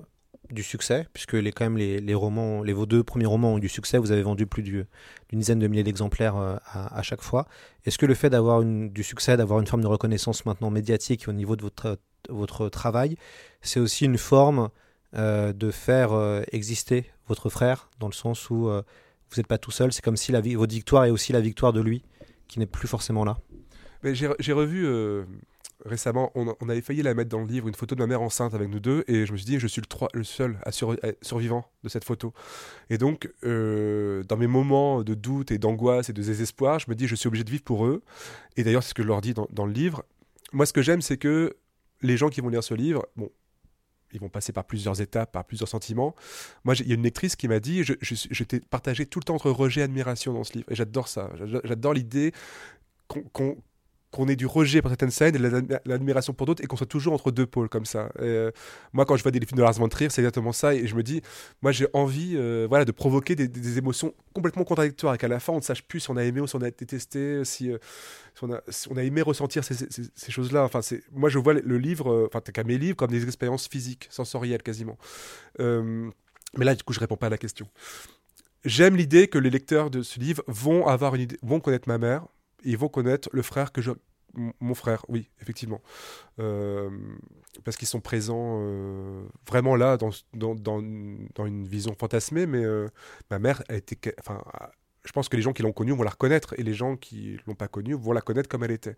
du succès, puisque les, quand même les, les romans, les, vos deux premiers romans ont eu du succès, vous avez vendu plus du- d'une dizaine de milliers d'exemplaires euh, à, chaque fois, est-ce que le fait d'avoir du succès, d'avoir une forme de reconnaissance maintenant médiatique au niveau de votre, votre travail, c'est aussi une forme euh, de faire euh, exister votre frère, dans le sens où vous n'êtes pas tout seul, c'est comme si la, votre victoire est aussi la victoire de lui, qui n'est plus forcément là? J'ai revu récemment, on, on avait failli la mettre dans le livre, une photo de ma mère enceinte avec nous deux, et je me suis dit, je suis le, seul survivant de cette photo. Et donc, euh, dans mes moments de doute et d'angoisse et de désespoir, je me dis, je suis obligé de vivre pour eux. Et d'ailleurs, c'est ce que je leur dis dans, le livre. Moi, ce que j'aime, c'est que les gens qui vont lire ce livre, bon, ils vont passer par plusieurs étapes, par plusieurs sentiments. Moi, il y a une lectrice qui m'a dit, t'ai partagé tout le temps entre rejet et admiration dans ce livre. Et j'adore ça. J'adore- l'idée qu'on- qu'on ait du rejet pour certaines scènes et de l'admi- l'admiration pour d'autres et qu'on soit toujours entre deux pôles comme ça. Euh, moi, quand je vois des films de Lars von Trier, c'est exactement ça. Et je me dis, moi, j'ai envie euh, voilà, de provoquer des, émotions complètement contradictoires et qu'à la fin, on ne sache plus si on a aimé ou si on a détesté, si, euh, on, a, aimé ressentir ces, choses-là. Enfin, moi, je vois le, livre, enfin, t'as qu'à mes livres, comme des expériences physiques, sensorielles quasiment. Mais là, du coup, je réponds pas à la question. J'aime l'idée que les lecteurs de ce livre vont avoir une idée, vont connaître ma mère, ils vont connaître le frère que je, mon frère, oui, effectivement, Euh, parce qu'ils sont présents euh, vraiment là dans, dans, dans, une vision fantasmée, mais euh, ma mère a été, enfin, je pense que les gens qui l'ont connue vont la reconnaître et les gens qui l'ont pas connue vont la connaître comme elle était.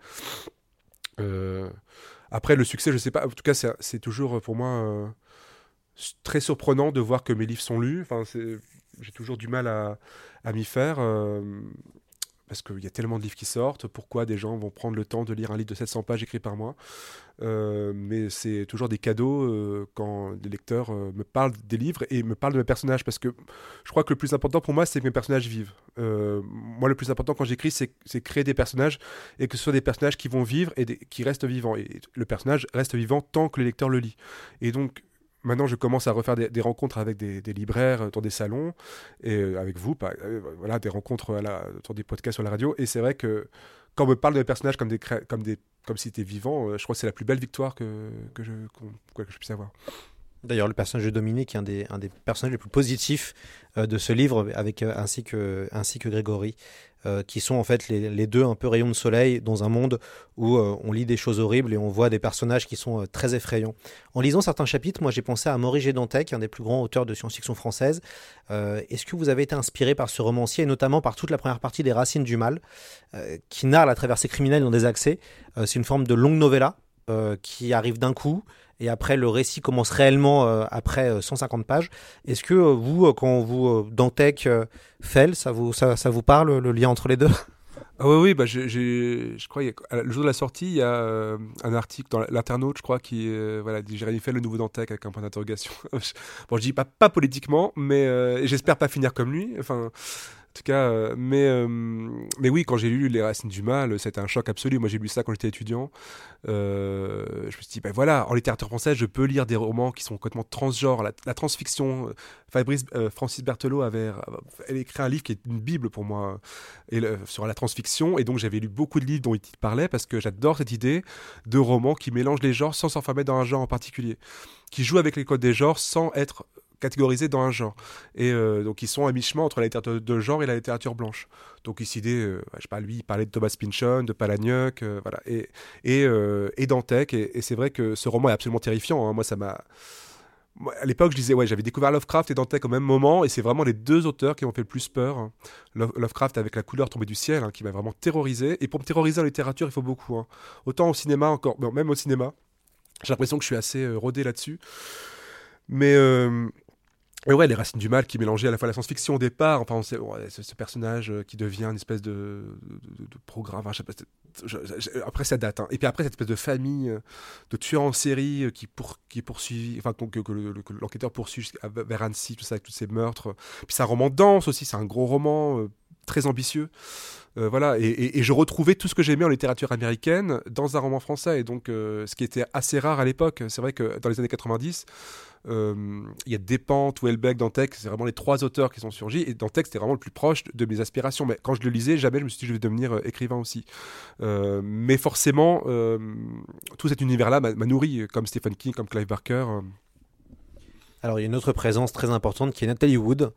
Après le succès, je sais pas. En tout cas, c'est toujours pour moi très surprenant de voir que mes livres sont lus. Enfin, j'ai toujours du mal à, à m'y faire. Parce qu'il y a tellement de livres qui sortent, pourquoi des gens vont prendre le temps de lire un livre de 700 pages écrit par moi Euh, Mais c'est toujours des cadeaux euh, quand les lecteurs euh, me parlent des livres et me parlent de mes personnages, parce que je crois que le plus important pour moi, c'est que mes personnages vivent. Euh, moi, le plus important quand j'écris, c'est créer des personnages et que ce soit des personnages qui vont vivre et qui restent vivants. Et le personnage reste vivant tant que le lecteur le lit. Et donc, maintenant, je commence à refaire des, rencontres avec des, libraires euh, dans des salons et euh, avec vous, euh, voilà, des rencontres à sur des podcasts sur la radio. Et c'est vrai que quand on me parle de personnages comme des, comme des, comme si c'était vivant, je crois que c'est la plus belle victoire que je puisse avoir. D'ailleurs, le personnage de Dominique est un des, personnages les plus positifs euh, de ce livre, avec, euh, ainsi, que, Grégory, euh, qui sont en fait les, les deux un peu rayons de soleil dans un monde où on lit des choses horribles et on voit des personnages qui sont très effrayants. En lisant certains chapitres, moi j'ai pensé à Maurice Gédantec, un des plus grands auteurs de science-fiction française. Est-ce que vous avez été inspiré par ce romancier, et notamment par toute la première partie des Racines du Mal, qui narre la traversée criminelle dans des accès? C'est une forme de longue novella qui arrive d'un coup et après le récit commence réellement euh, après euh, 150 pages. Est-ce que euh, vous, euh, quand vous euh, Dantec, euh, Fell, ça vous ça, vous parle le lien entre les deux? Ah oui, oui, bah j'ai- j'ai- je crois, le jour de la sortie, il y a euh, un article dans l'Internaute, je crois, qui euh, voilà, dit Jérémy fait le nouveau Dantec avec un point d'interrogation. bon, je dis pas, pas politiquement, mais euh, j'espère pas finir comme lui. Enfin, en tout cas, euh, mais, euh, mais oui, quand j'ai lu Les Racines du Mal, c'était un choc absolu. Moi, j'ai lu ça quand j'étais étudiant. Euh, je me suis dit, ben voilà, en littérature française, je peux lire des romans qui sont complètement transgenres, la, transfiction. Fabrice, Francis Berthelot avait elle écrit un livre qui est une bible pour moi sur la transfiction. Et donc, j'avais lu beaucoup de livres dont il parlait parce que j'adore cette idée de romans qui mélangent les genres sans s'enfermer dans un genre en particulier, qui jouent avec les codes des genres sans être catégorisés dans un genre. Et euh, donc, ils sont à mi-chemin entre la littérature de genre et la littérature blanche. Donc, ici, euh, je sais pas, lui, il parlait de Thomas Pynchon, de Palahniuk, euh, voilà, et, et, euh, et Dantec. Et, c'est vrai que ce roman est absolument terrifiant. hein. Moi, ça m'a. à l'époque, je disais, ouais, j'avais découvert Lovecraft et Dante au même moment, et c'est vraiment les deux auteurs qui m'ont fait le plus peur. hein. Lo- Lovecraft avec La couleur tombée du ciel, hein, qui m'a vraiment terrorisé. Et pour me terroriser en littérature, il faut beaucoup. Autant au cinéma, encore, même au cinéma, j'ai l'impression que je suis assez rodé là-dessus. Mais. Et ouais, les racines du mal qui mélangeaient à la fois la science-fiction au départ, enfin, on sait, ouais, ce, ce personnage euh, qui devient une espèce de, programme, après ça date. hein. Et puis après, cette espèce de famille euh, de tueurs en série euh, qui, qui enfin, que, que le- le- que l'enquêteur poursuit vers Annecy, tout ça, avec tous ces meurtres. Puis c'est un roman dense aussi, c'est un gros roman très ambitieux. Euh, voilà, et, je retrouvais tout ce que j'aimais en littérature américaine dans un roman français, et donc euh, ce qui était assez rare à l'époque. C'est vrai que dans les années 90, euh, il y a Despentes, Houellebecq, Dantec, c'est vraiment les trois auteurs qui sont surgis, et Dantec c'était vraiment le plus proche de mes aspirations. Mais quand je le lisais, jamais je me suis dit je vais devenir écrivain aussi. Mais forcément, tout cet univers-là m'a nourri, comme Stephen King, comme Clive Barker. Alors, il y a une autre présence très importante qui est Nathalie Wood,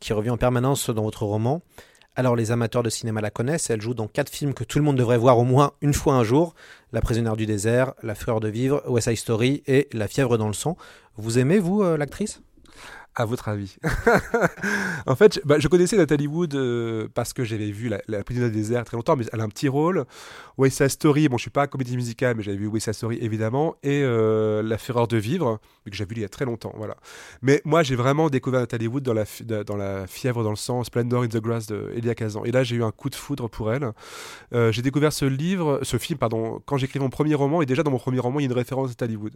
qui revient en permanence dans votre roman. Alors, les amateurs de cinéma la connaissent. Elle joue dans quatre films que tout le monde devrait voir au moins une fois un jour La prisonnière du désert, La fureur de vivre, West Side Story et La fièvre dans le sang. Vous aimez, vous, euh, l'actrice? À votre avis En fait, je, bah, je connaissais Nathalie Wood euh, parce que j'avais vu La, la prisonnière du désert très longtemps, mais elle a un petit rôle. West Side Story, bon, je suis pas comédie musicale, mais j'avais vu West Side Story évidemment, et euh, La Fureur de vivre, que j'ai vu il y a très longtemps, voilà. Mais moi, j'ai vraiment découvert Nathalie Wood dans la, dans fièvre dans le sang, Splendor in the Grass de Elia Kazan. Et là, j'ai eu un coup de foudre pour elle. Euh, j'ai découvert ce livre, ce film, pardon, quand j'écrivais mon premier roman, et déjà dans mon premier roman, il y a une référence à Nathalie Wood.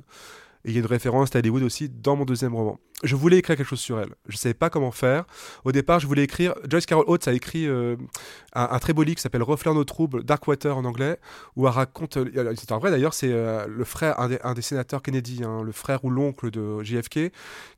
Et il y a une référence à Hollywood aussi dans mon deuxième roman. Je voulais écrire quelque chose sur elle. Je ne savais pas comment faire. Au départ, je voulais écrire. Joyce Carol Oates a écrit euh, un, un très beau livre qui s'appelle Reflets nos troubles, Darkwater en anglais, où elle raconte. euh, C'est en vrai d'ailleurs, c'est euh, le frère, un des, un sénateurs Kennedy, hein, le frère ou l'oncle de JFK,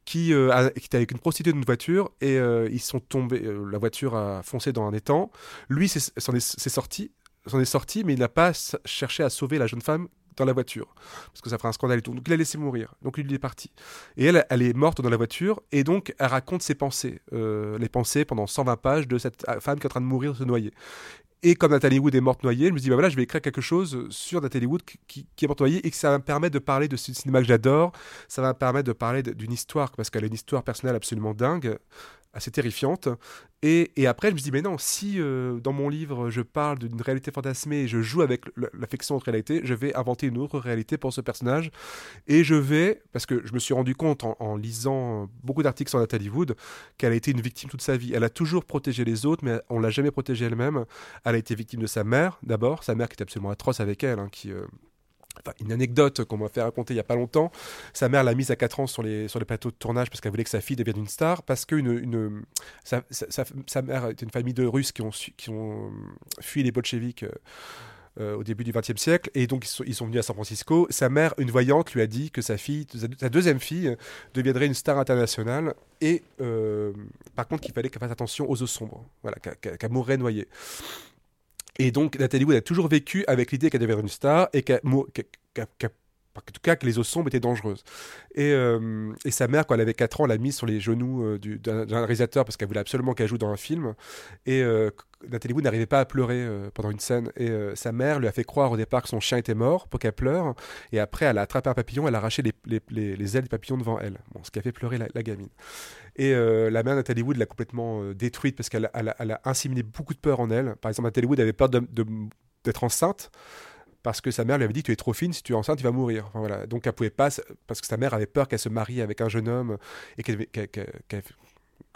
qui, était avec une prostituée d'une voiture et ils sont tombés. la voiture a foncé dans un étang. Lui, s'en est, c'est sorti. Est sorti, mais il n'a pas cherché à sauver la jeune femme dans la voiture parce que ça ferait un scandale et tout. Donc il a laissé mourir. Donc il est parti. Et elle, elle est morte dans la voiture et donc elle raconte ses pensées, euh, les pensées pendant 120 pages de cette euh, femme qui est en train de mourir, se noyer. Et comme Nathalie Wood est morte noyée, je me dis bah voilà, je vais écrire quelque chose sur Nathalie Wood qui, qui- est morte noyée et que ça va me permettre de parler de ce cinéma que j'adore. Ça va me permettre de parler d'une histoire parce qu'elle a une histoire personnelle absolument dingue assez terrifiante. Et, et après, je me dis, mais non, si euh, dans mon livre, je parle d'une réalité fantasmée et je joue avec l'affection entre réalité, je vais inventer une autre réalité pour ce personnage. Et je vais, parce que je me suis rendu compte en, en lisant beaucoup d'articles sur Nathalie Wood, qu'elle a été une victime toute sa vie. Elle a toujours protégé les autres, mais on l'a jamais protégée elle-même. Elle a été victime de sa mère, d'abord, sa mère qui était absolument atroce avec elle, hein, qui... euh, Une anecdote qu'on m'a fait raconter il y a pas longtemps. Sa mère l'a mise à 4 ans sur les, sur plateaux de tournage parce qu'elle voulait que sa fille devienne une star. Parce que sa, mère était une famille de Russes qui ont, fui les bolcheviks euh, euh, au début du XXe siècle. Et donc, ils sont, venus à San Francisco. Sa mère, une voyante, lui a dit que sa deuxième fille, deviendrait une star internationale. Et euh, par contre, qu'il fallait qu'elle fasse attention aux eaux sombres. Voilà, qu'elle qu'elle mourrait noyée. Et donc, Nathalie Wood a toujours vécu avec l'idée qu'elle deviendrait une star et qu'elle- en tout cas que les eaux sombres étaient dangereuses. Et, euh, et sa mère, quand elle avait 4 ans, l'a mise sur les genoux euh, du- d'un réalisateur parce qu'elle voulait absolument qu'elle joue dans un film. Et euh, Nathalie Wood n'arrivait pas à pleurer pendant une scène. Et sa mère lui a fait croire au départ que son chien était mort pour qu'elle pleure. Et après, elle a attrapé un papillon, elle a arraché les, les- les- les ailes du papillon devant elle. Ce qui a fait pleurer la, gamine. Et la mère Nathalie Wood l'a complètement détruite parce qu'elle a- inséminé beaucoup de peur en elle. Par exemple, Nathalie Wood avait peur d'être enceinte parce que sa mère lui avait dit tu es trop fine, si tu es enceinte, tu vas mourir. Voilà. Donc elle pouvait pas, parce que sa mère avait peur qu'elle se marie avec un jeune homme et qu'elle-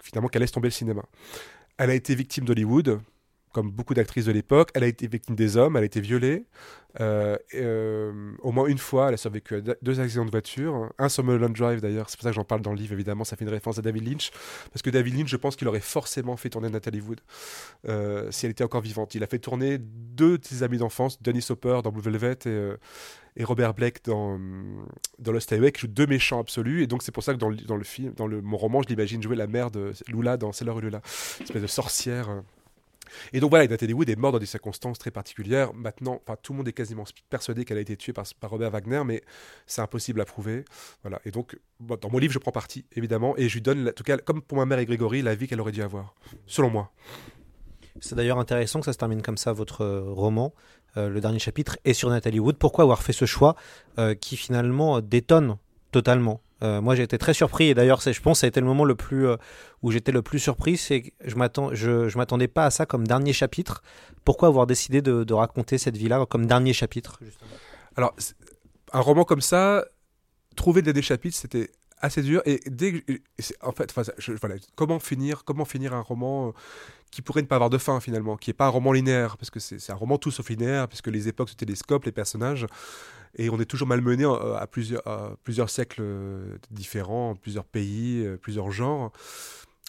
finalement qu'elle laisse tomber le cinéma. Elle a été victime d'Hollywood, comme beaucoup d'actrices de l'époque. Elle a été victime des hommes, elle a été violée. Euh, euh, au moins une fois, elle a survécu à deux- accidents de voiture. Un sur Mulholland Drive d'ailleurs, c'est pour ça que j'en parle dans le livre évidemment, ça fait une référence à David Lynch. Parce que David Lynch, je pense qu'il aurait forcément fait tourner Nathalie Wood euh, si elle était encore vivante. Il a fait tourner deux de ses amis d'enfance, Dennis Hopper dans Blue Velvet et, Robert Blake dans, dans Lost Highway, qui jouent deux méchants absolus. Et donc c'est pour ça que dans le, film, dans le, mon roman, je l'imagine jouer la mère de Lula dans Sailor Lula, une espèce de sorcière. Et donc voilà, Nathalie Wood est morte dans des circonstances très particulières. Maintenant, enfin, tout le monde est quasiment persuadé qu'elle a été tuée par, Robert Wagner, mais c'est impossible à prouver. Voilà. Et donc, dans mon livre, je prends parti, évidemment, et je lui donne, en tout cas, comme pour ma mère et Grégory, la vie qu'elle aurait dû avoir, selon moi. C'est d'ailleurs intéressant que ça se termine comme ça, votre euh, roman. Euh, le dernier chapitre est sur Nathalie Wood. Pourquoi avoir fait ce choix euh, qui finalement détonne totalement Euh, moi, j'ai été très surpris. Et d'ailleurs, je pense que ça a été le moment le plus euh, où j'étais le plus surpris. C'est que je je m'attendais pas à ça comme dernier chapitre. Pourquoi avoir décidé de, raconter cette vie-là comme dernier chapitre Alors, un roman comme ça, trouver des, chapitres, c'était assez dur. Et dès en fait, comment finir, comment finir un roman euh, qui pourrait ne pas avoir de fin finalement, qui est pas un roman linéaire, parce que c'est un roman tout sauf linéaire, puisque les époques se télescopent, les personnages, et on est toujours malmené euh, à plusieurs, siècles euh, différents, plusieurs pays, euh, plusieurs genres.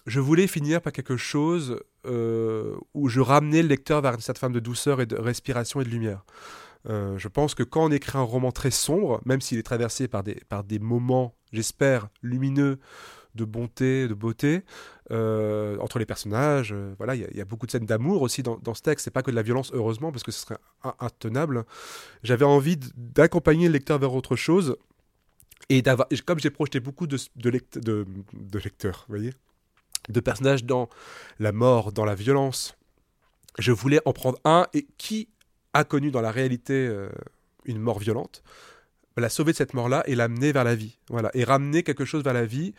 Je voulais finir par quelque chose où je ramenais le lecteur vers une certaine forme de douceur et de respiration et de lumière. Je pense que quand on écrit un roman très sombre, même s'il est traversé par des moments, j'espère, lumineux, de bonté, de beauté, euh, entre les personnages, euh, voilà, il y, a- beaucoup de scènes d'amour aussi dans, ce texte. C'est pas que de la violence, heureusement, parce que ce serait in- intenable. J'avais envie d'accompagner le lecteur vers autre chose. Et comme j'ai projeté beaucoup de, de, lect- lecteurs, voyez, de personnages dans la mort, dans la violence, je voulais en prendre un et qui a connu dans la réalité euh, une mort violente, la sauver de cette mort-là et l'amener vers la vie. Voilà. Et ramener quelque chose vers la vie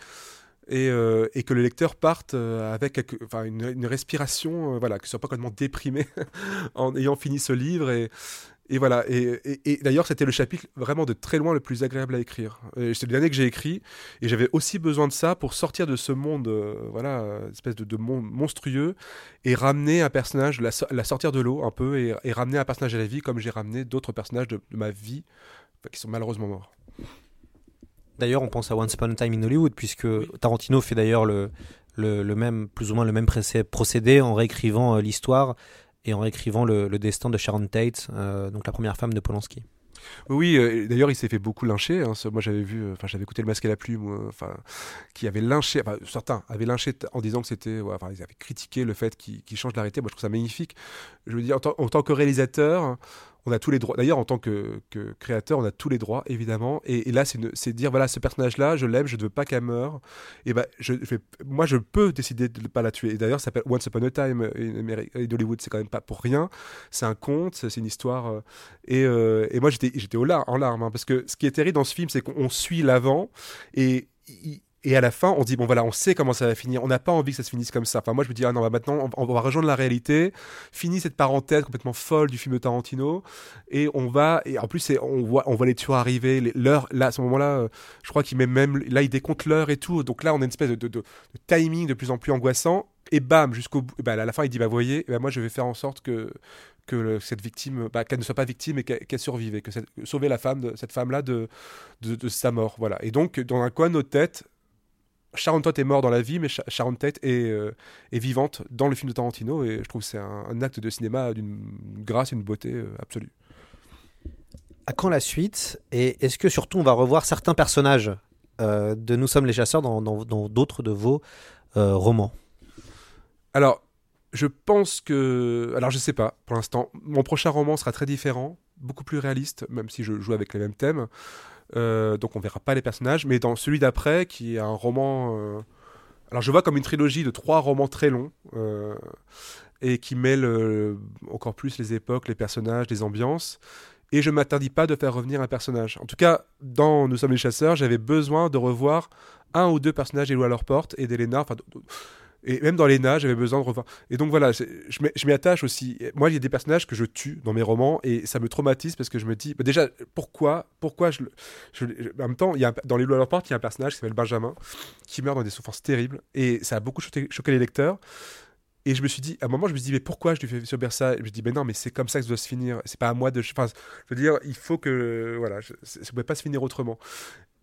et, euh, et que le lecteur parte euh, avec une, respiration, euh, voilà, qu'il ne soit pas complètement déprimé en ayant fini ce livre. Et, voilà. Et, d'ailleurs, c'était le chapitre vraiment de très loin le plus agréable à écrire. C'est le dernier que j'ai écrit et j'avais aussi besoin de ça pour sortir de ce monde, voilà, espèce de, de monde monstrueux et ramener un personnage, la, la sortir de l'eau un peu et, ramener un personnage à la vie comme j'ai ramené d'autres personnages de, ma vie qui sont malheureusement morts. D'ailleurs, on pense à Once Upon a Time in Hollywood, puisque Tarantino fait d'ailleurs le, le, le même, plus ou moins le même procé- procédé en réécrivant euh, l'histoire et en réécrivant le, le destin de Sharon Tate, euh, donc la première femme de Polanski. Oui, euh, d'ailleurs, il s'est fait beaucoup lyncher. hein, ce- moi, j'avais vu, euh, enfin, j'avais écouté le Masque et la Plume, euh, enfin, qui avait lynché, enfin, certains avaient lynché en disant que c'était, ouais, enfin, ils avaient critiqué le fait qu'il change l'arrêté. Moi, je trouve ça magnifique. Je veux dire, en tant que réalisateur, on a tous les droits. D'ailleurs, en tant que, créateur, on a tous les droits, évidemment. Et, là, c'est dire, voilà, ce personnage-là, je l'aime, je ne veux pas qu'elle meure. Et ben, moi, je peux décider de ne pas la tuer. Et d'ailleurs, ça s'appelle Once Upon a Time in Ameri- in Hollywood. C'est quand même pas pour rien. C'est un conte, c'est une histoire. euh, et, euh, et moi, j'étais en larmes. hein, parce que ce qui est terrible dans ce film, c'est qu'on suit l'avant. Et. il- et à la fin, on dit bon voilà, on sait comment ça va finir. On n'a pas envie que ça se finisse comme ça. Enfin moi je me dis ah non bah, maintenant on, va rejoindre la réalité. Fini cette parenthèse complètement folle du film de Tarantino et on va et en plus on voit on voit les tueurs arriver. L'heure là à ce moment-là, euh, je crois qu'il met même là il décompte l'heure et tout. Donc là on a une espèce de, timing de plus en plus angoissant. Et bam jusqu'au bout. bah, à la fin il dit bah voyez, ben, moi je vais faire en sorte que que cette victime, bah, qu'elle ne soit pas victime et qu'elle survive, et que cette- sauver la femme, cette femme-là de, de, de sa mort. Voilà. Et donc, dans un coin de notre tête, Sharon Tate est mort dans la vie, mais Sha- Sharon Tate est, euh, est vivante dans le film de Tarantino, et je trouve que c'est un, un acte de cinéma d'une grâce et une beauté euh, absolue. À quand la suite Et est-ce que surtout on va revoir certains personnages euh, de Nous sommes les chasseurs dans d'autres de vos romans? Alors, je pense que. Alors, je sais pas, pour l'instant. Mon prochain roman sera très différent, beaucoup plus réaliste, même si je joue avec les mêmes thèmes. Euh, donc, on verra pas les personnages. Mais dans celui d'après, qui est un roman. euh, Alors, je vois comme une trilogie de trois romans très longs. euh, Et qui mêlent encore plus les époques, les personnages, les ambiances. Et je m'interdis pas de faire revenir un personnage. En tout cas, dans Nous sommes les chasseurs, j'avais besoin de revoir un ou deux personnages d'Éloi à leur porte et d'Elena. Et même dans Lena, j'avais besoin de revoir. Et donc voilà, je m'y- attache aussi. Moi, il y a des personnages que je tue dans mes romans et ça me traumatise parce que je me dis, bah, déjà, pourquoi, pourquoi je, En même temps, il y a dans Les Lois à leur porte, il y a un personnage qui s'appelle Benjamin qui meurt dans des souffrances terribles et ça a beaucoup choqué les lecteurs. Et je me suis dit, à un moment, je me suis dit, mais pourquoi je lui fais subir ça? Je me dis, mais non, mais c'est comme ça que ça doit se finir. C'est pas à moi de. Enfin, je veux dire, il faut que. Voilà, ça ne pouvait pas se finir autrement.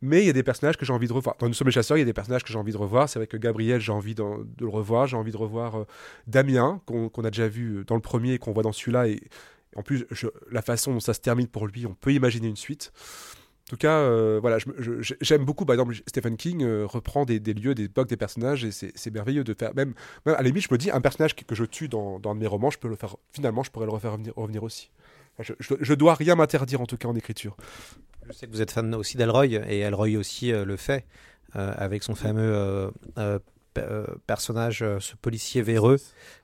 Mais il y a des personnages que j'ai envie de revoir. Dans Nous sommes les chasseurs, il y a des personnages que j'ai envie de revoir. C'est vrai que Gabriel, j'ai envie de le revoir. J'ai envie de revoir euh, Damien, qu'on a déjà vu dans le premier et qu'on voit dans celui-là. Et en plus, la façon dont ça se termine pour lui, on peut imaginer une suite. En tout cas, euh, voilà, j'aime beaucoup, par exemple, Stephen King euh, reprend des, lieux, des époques, des personnages, et c'est merveilleux de faire. Même, à la je me dis, un personnage que, je tue dans, dans mes romans, je peux le faire. Finalement, je pourrais le refaire revenir, aussi. Je, je, je dois rien m'interdire, en tout cas, en écriture. Je sais que vous êtes fan aussi d'Elroy, et Elroy aussi euh, le fait, avec son fameux pe- personnage, ce policier véreux,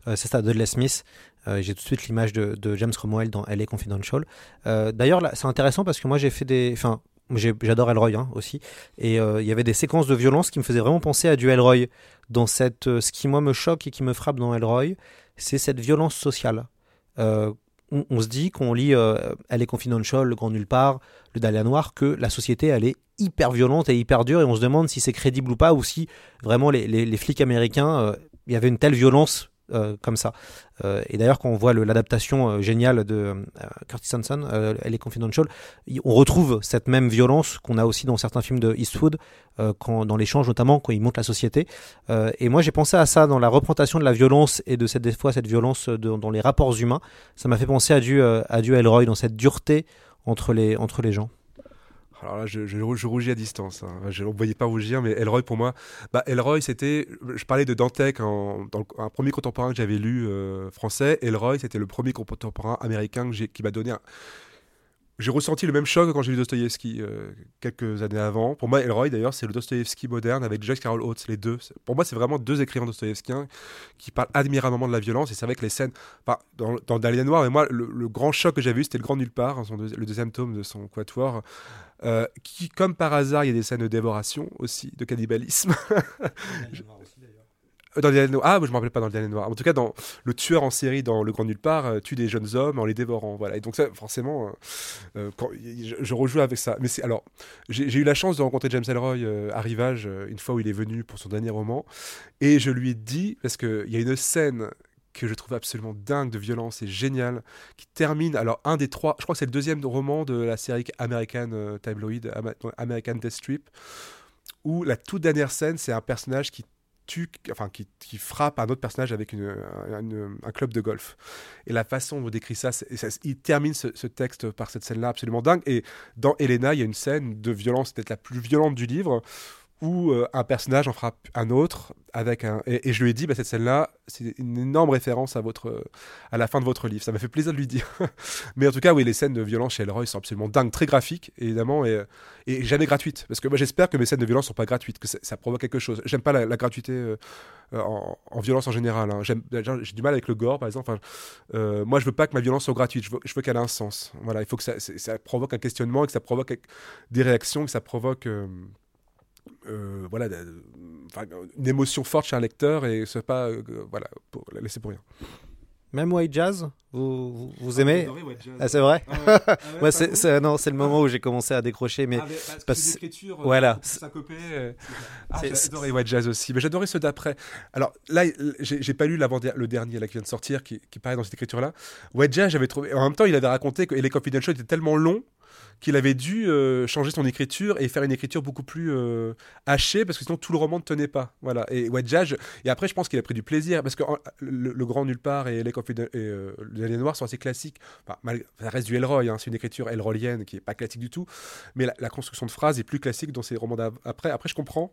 c'est ça, Dudley Smith. Euh, j'ai tout de suite l'image de, James Cromwell dans LA Confidential. Euh, D'ailleurs, c'est intéressant parce que moi, j'ai fait des. Enfin, j'adore Elroy hein, aussi. Et euh, il y avait des séquences de violence qui me faisaient vraiment penser à du Elroy. Dans cette, euh, ce qui moi me choque et qui me frappe dans Elroy, c'est cette violence sociale. On, se dit qu'on lit Elle est confidential, Le Grand Nulle part, Le Dahlia Noir, que la société elle est hyper violente et hyper dure, et on se demande si c'est crédible ou pas, ou si vraiment les, flics américains, il y avait une telle violence euh, comme ça. Euh, et d'ailleurs, quand on voit l'adaptation euh, géniale de Curtis Hanson, Elle est confidential, on retrouve cette même violence qu'on a aussi dans certains films de Eastwood, quand, dans l'échange notamment, quand il montre la société. Et moi, j'ai pensé à ça dans la représentation de la violence et de cette, des fois cette violence dans les rapports humains. Ça m'a fait penser à du, à du Elroy, dans cette dureté entre les, entre les gens. Alors là, je, rougis à distance. Hein. Ne voyais pas rougir, mais Elroy, pour moi, bah, Elroy, c'était. Je parlais de Dantec, un premier contemporain que j'avais lu euh, français. Elroy, c'était le premier contemporain américain qui m'a donné un. J'ai ressenti le même choc quand j'ai lu Dostoïevski euh, quelques années avant. Pour moi, Elroy, d'ailleurs, c'est le Dostoïevski moderne avec Jack Carroll Oates, les deux. Pour moi, c'est vraiment deux écrivains dostoïevskiens qui parlent admirablement de la violence. Et c'est vrai que les scènes. Enfin, dans, dans Dahlia Noir, mais moi, le, le grand choc que j'avais eu, c'était le Grand Nulle part, hein, son le deuxième tome de son quatuor. Euh, qui, comme par hasard, il y a des scènes de dévoration aussi, de cannibalisme. Euh, Dans le Dernier Noir. Ah, je me rappelle pas dans le Dernier Noir. En tout cas, dans le tueur en série dans Le Grand Nulle part euh, tue des jeunes hommes en les dévorant. Voilà. Et donc ça, forcément, euh, je, je rejoue avec ça. Mais c'est alors, j'ai eu la chance de rencontrer James Ellroy euh, à Rivage une fois où il est venu pour son dernier roman, et je lui ai dit parce que il y a une scène que je trouve absolument dingue de violence et géniale, qui termine, alors un des trois, je crois que c'est le deuxième roman de la série American euh, Tabloid, American Death Strip, où la toute dernière scène, c'est un personnage qui enfin qui, frappe un autre personnage avec un, club de golf. Et la façon dont on décrit ça- il termine ce, ce texte par cette scène-là absolument dingue. Et dans Elena, il y a une scène de violence, peut-être la plus violente du livre, où euh, un personnage en frappe un autre avec un et, je lui ai dit bah, cette scène là c'est une énorme référence à votre euh, à la fin de votre livre. Ça m'a fait plaisir de lui dire. Mais en tout cas oui les scènes de violence chez Elroy sont absolument dingues très graphiques évidemment et, et jamais gratuites. Parce que moi j'espère que mes scènes de violence sont pas gratuites que ça, provoque quelque chose. J'aime pas la, gratuité euh, euh, en, en violence en général hein. J'ai du mal avec le gore par exemple. Enfin, euh, moi je veux pas que ma violence soit gratuite. Je veux, qu'elle ait un sens. Voilà il faut que ça, ça provoque un questionnement que ça provoque des réactions que ça provoque euh, euh, voilà, enfin, une émotion forte chez un lecteur et c'est pas euh, voilà pour la laisser pour rien. Même White Jazz, vous, vous, vous aimez Ah, c'est vrai Ouais, c'est, c'est- non, c'est le moment où j'ai commencé à décrocher, mais parce- voilà. euh, Ah, C'est- j'ai adoré White Jazz aussi, mais j'adorais ceux d'après. Alors là, j'ai j'ai pas lu l'avant le dernier là qui vient de sortir, qui, qui paraît dans cette écriture-là. White Jazz, j'avais trouvé. En même temps, il avait raconté que les Confidential était tellement long qu'il avait dû euh, changer son écriture et faire une écriture beaucoup plus euh, hachée parce que sinon tout le roman ne tenait pas. Voilà. Et et après je pense qu'il a pris du plaisir parce que le, Grand Nulle part et les Confiden- et euh, le Dernier Noir sont assez classiques. Ça reste du Elroy, hein, c'est une écriture elroyenne qui est pas classique du tout, mais la, construction de phrases est plus classique dans ces romans d'après. Après, je comprends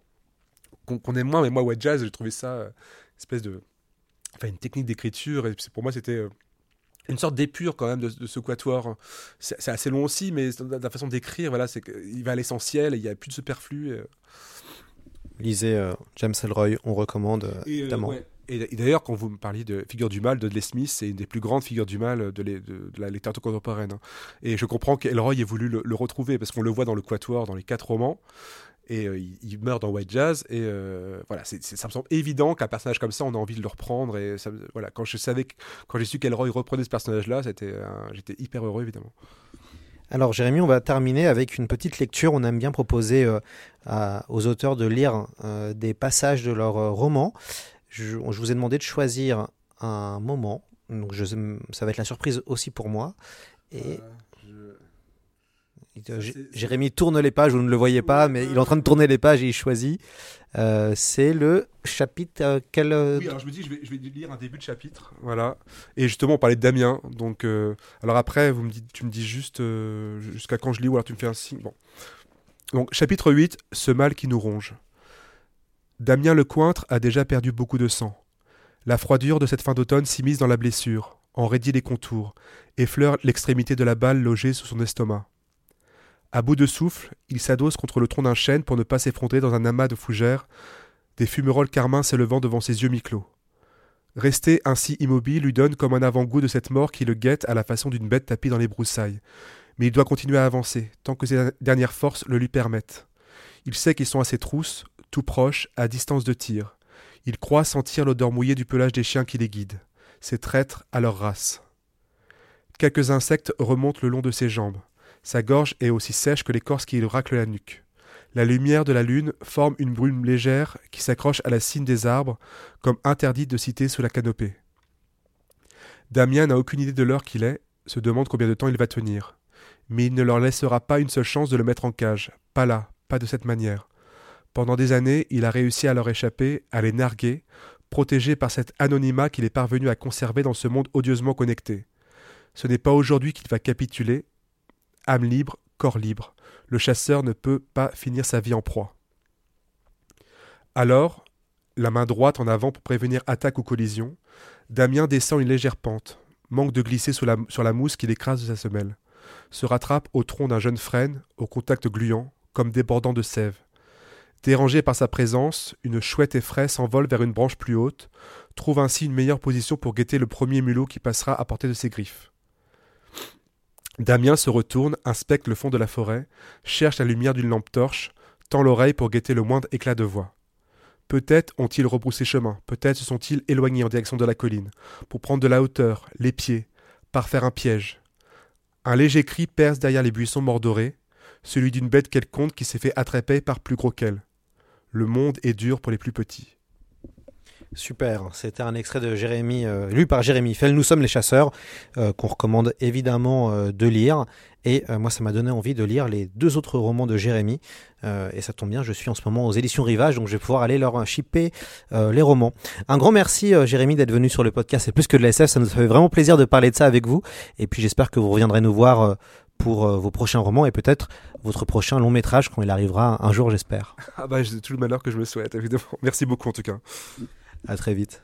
qu'on aime moins, mais moi Jazz, j'ai trouvé ça euh, espèce de, enfin une technique d'écriture et pour moi c'était euh, une sorte d'épure quand même de, de ce quatuor. C'est c'est assez long aussi, mais dans la façon d'écrire, voilà, c'est qu'il va à l'essentiel et il n'y a plus de superflu. et- lisez euh, James Elroy, on recommande euh, Et, euh, évidemment. ouais. Et, et d'ailleurs, quand vous me parliez de figure du mal, Dudley Smith, c'est une des plus grandes figures du mal de, les- de- de la littérature contemporaine. hein. Et je comprends qu'Elroy ait voulu le, le retrouver parce qu'on le voit dans le Quatuor, dans les quatre romans. Et euh, il, il meurt dans White Jazz. Et euh, voilà, c'est, c'est- ça me semble évident qu'un personnage comme ça, on a envie de le reprendre. Et ça, voilà, quand je savais, que- quand j'ai su qu'Elroy reprenait ce personnage-là, c'était, j'étais hyper heureux évidemment. Alors Jérémy, on va terminer avec une petite lecture. On aime bien proposer euh, à- aux auteurs de lire euh, des passages de leurs euh, romans. Je, je vous ai demandé de choisir un moment. Donc je, ça va être la surprise aussi pour moi. Et euh, Jérémy tourne les pages, vous ne le voyez pas, mais il est en train de tourner les pages et il choisit. Euh, c'est le chapitre. euh, quel, euh, Oui, alors je me dis, je vais, je vais lire un début de chapitre. Voilà. Et justement, on parlait de Damien. Donc, euh, alors après, vous me dites, tu me dis juste jusqu'à quand je lis ou alors tu me fais un signe. Bon. Donc, chapitre 8, ce mal qui nous ronge. Damien Lecointre a déjà perdu beaucoup de sang. La froidure de cette fin d'automne s'immisce dans la blessure, en raidit les contours, effleure l'extrémité de la balle logée sous son estomac. À bout de souffle, il s'adosse contre le tronc d'un chêne pour ne pas s'effondrer dans un amas de fougères, des fumerolles carmins s'élevant devant ses yeux mi-clos. Rester ainsi immobile lui donne comme un avant-goût de cette mort qui le guette à la façon d'une bête tapie dans les broussailles. Mais il doit continuer à avancer, tant que ses dernières forces le lui permettent. Il sait qu'ils sont à ses trousses, tout proches, à distance de tir. Il croit sentir l'odeur mouillée du pelage des chiens qui les guident, ces traîtres à leur race. Quelques insectes remontent le long de ses jambes. Sa gorge est aussi sèche que l'écorce qui lui racle la nuque. La lumière de la lune forme une brume légère qui s'accroche à la cime des arbres, comme interdite de citer sous la canopée. Damien n'a aucune idée de l'heure qu'il est, se demande combien de temps il va tenir. Mais il ne leur laissera pas une seule chance de le mettre en cage. Pas là, pas de cette manière. Pendant des années, il a réussi à leur échapper, à les narguer, protégé par cet anonymat qu'il est parvenu à conserver dans ce monde odieusement connecté. Ce n'est pas aujourd'hui qu'il va capituler. Âme libre, corps libre. Le chasseur ne peut pas finir sa vie en proie. Alors, la main droite en avant pour prévenir attaque ou collision, Damien descend une légère pente, manque de glisser sur la, mousse qui l'écrase de sa semelle, se rattrape au tronc d'un jeune frêne, au contact gluant, comme débordant de sève. Dérangé par sa présence, une chouette effraie s'envole vers une branche plus haute, trouve ainsi une meilleure position pour guetter le premier mulot qui passera à portée de ses griffes. Damien se retourne, inspecte le fond de la forêt, cherche la lumière d'une lampe torche, tend l'oreille pour guetter le moindre éclat de voix. Peut-être ont-ils rebroussé chemin, peut-être se sont-ils éloignés en direction de la colline, pour prendre de la hauteur, les pieds, par faire un piège. Un léger cri perce derrière les buissons mordorés, celui d'une bête quelconque qui s'est fait attraper par plus gros qu'elle. Le monde est dur pour les plus petits. Super, c'était un extrait de Jérémy, euh, lu par Jérémy Fell, Nous sommes les chasseurs, euh, qu'on recommande évidemment euh, de lire. Et moi, ça m'a donné envie de lire les deux autres romans de Jérémy. et ça tombe bien, je suis en ce moment aux éditions Rivage, donc je vais pouvoir aller leur shipper les romans. Un grand merci, Jérémy, d'être venu sur le podcast. C'est plus que de la SF, ça nous fait vraiment plaisir de parler de ça avec vous. Et puis j'espère que vous reviendrez nous voir pour vos prochains romans et peut-être votre prochain long métrage quand il arrivera un jour, j'espère. Ah bah, j'ai tout le malheur que je me souhaite, évidemment. Merci beaucoup en tout cas. À très vite.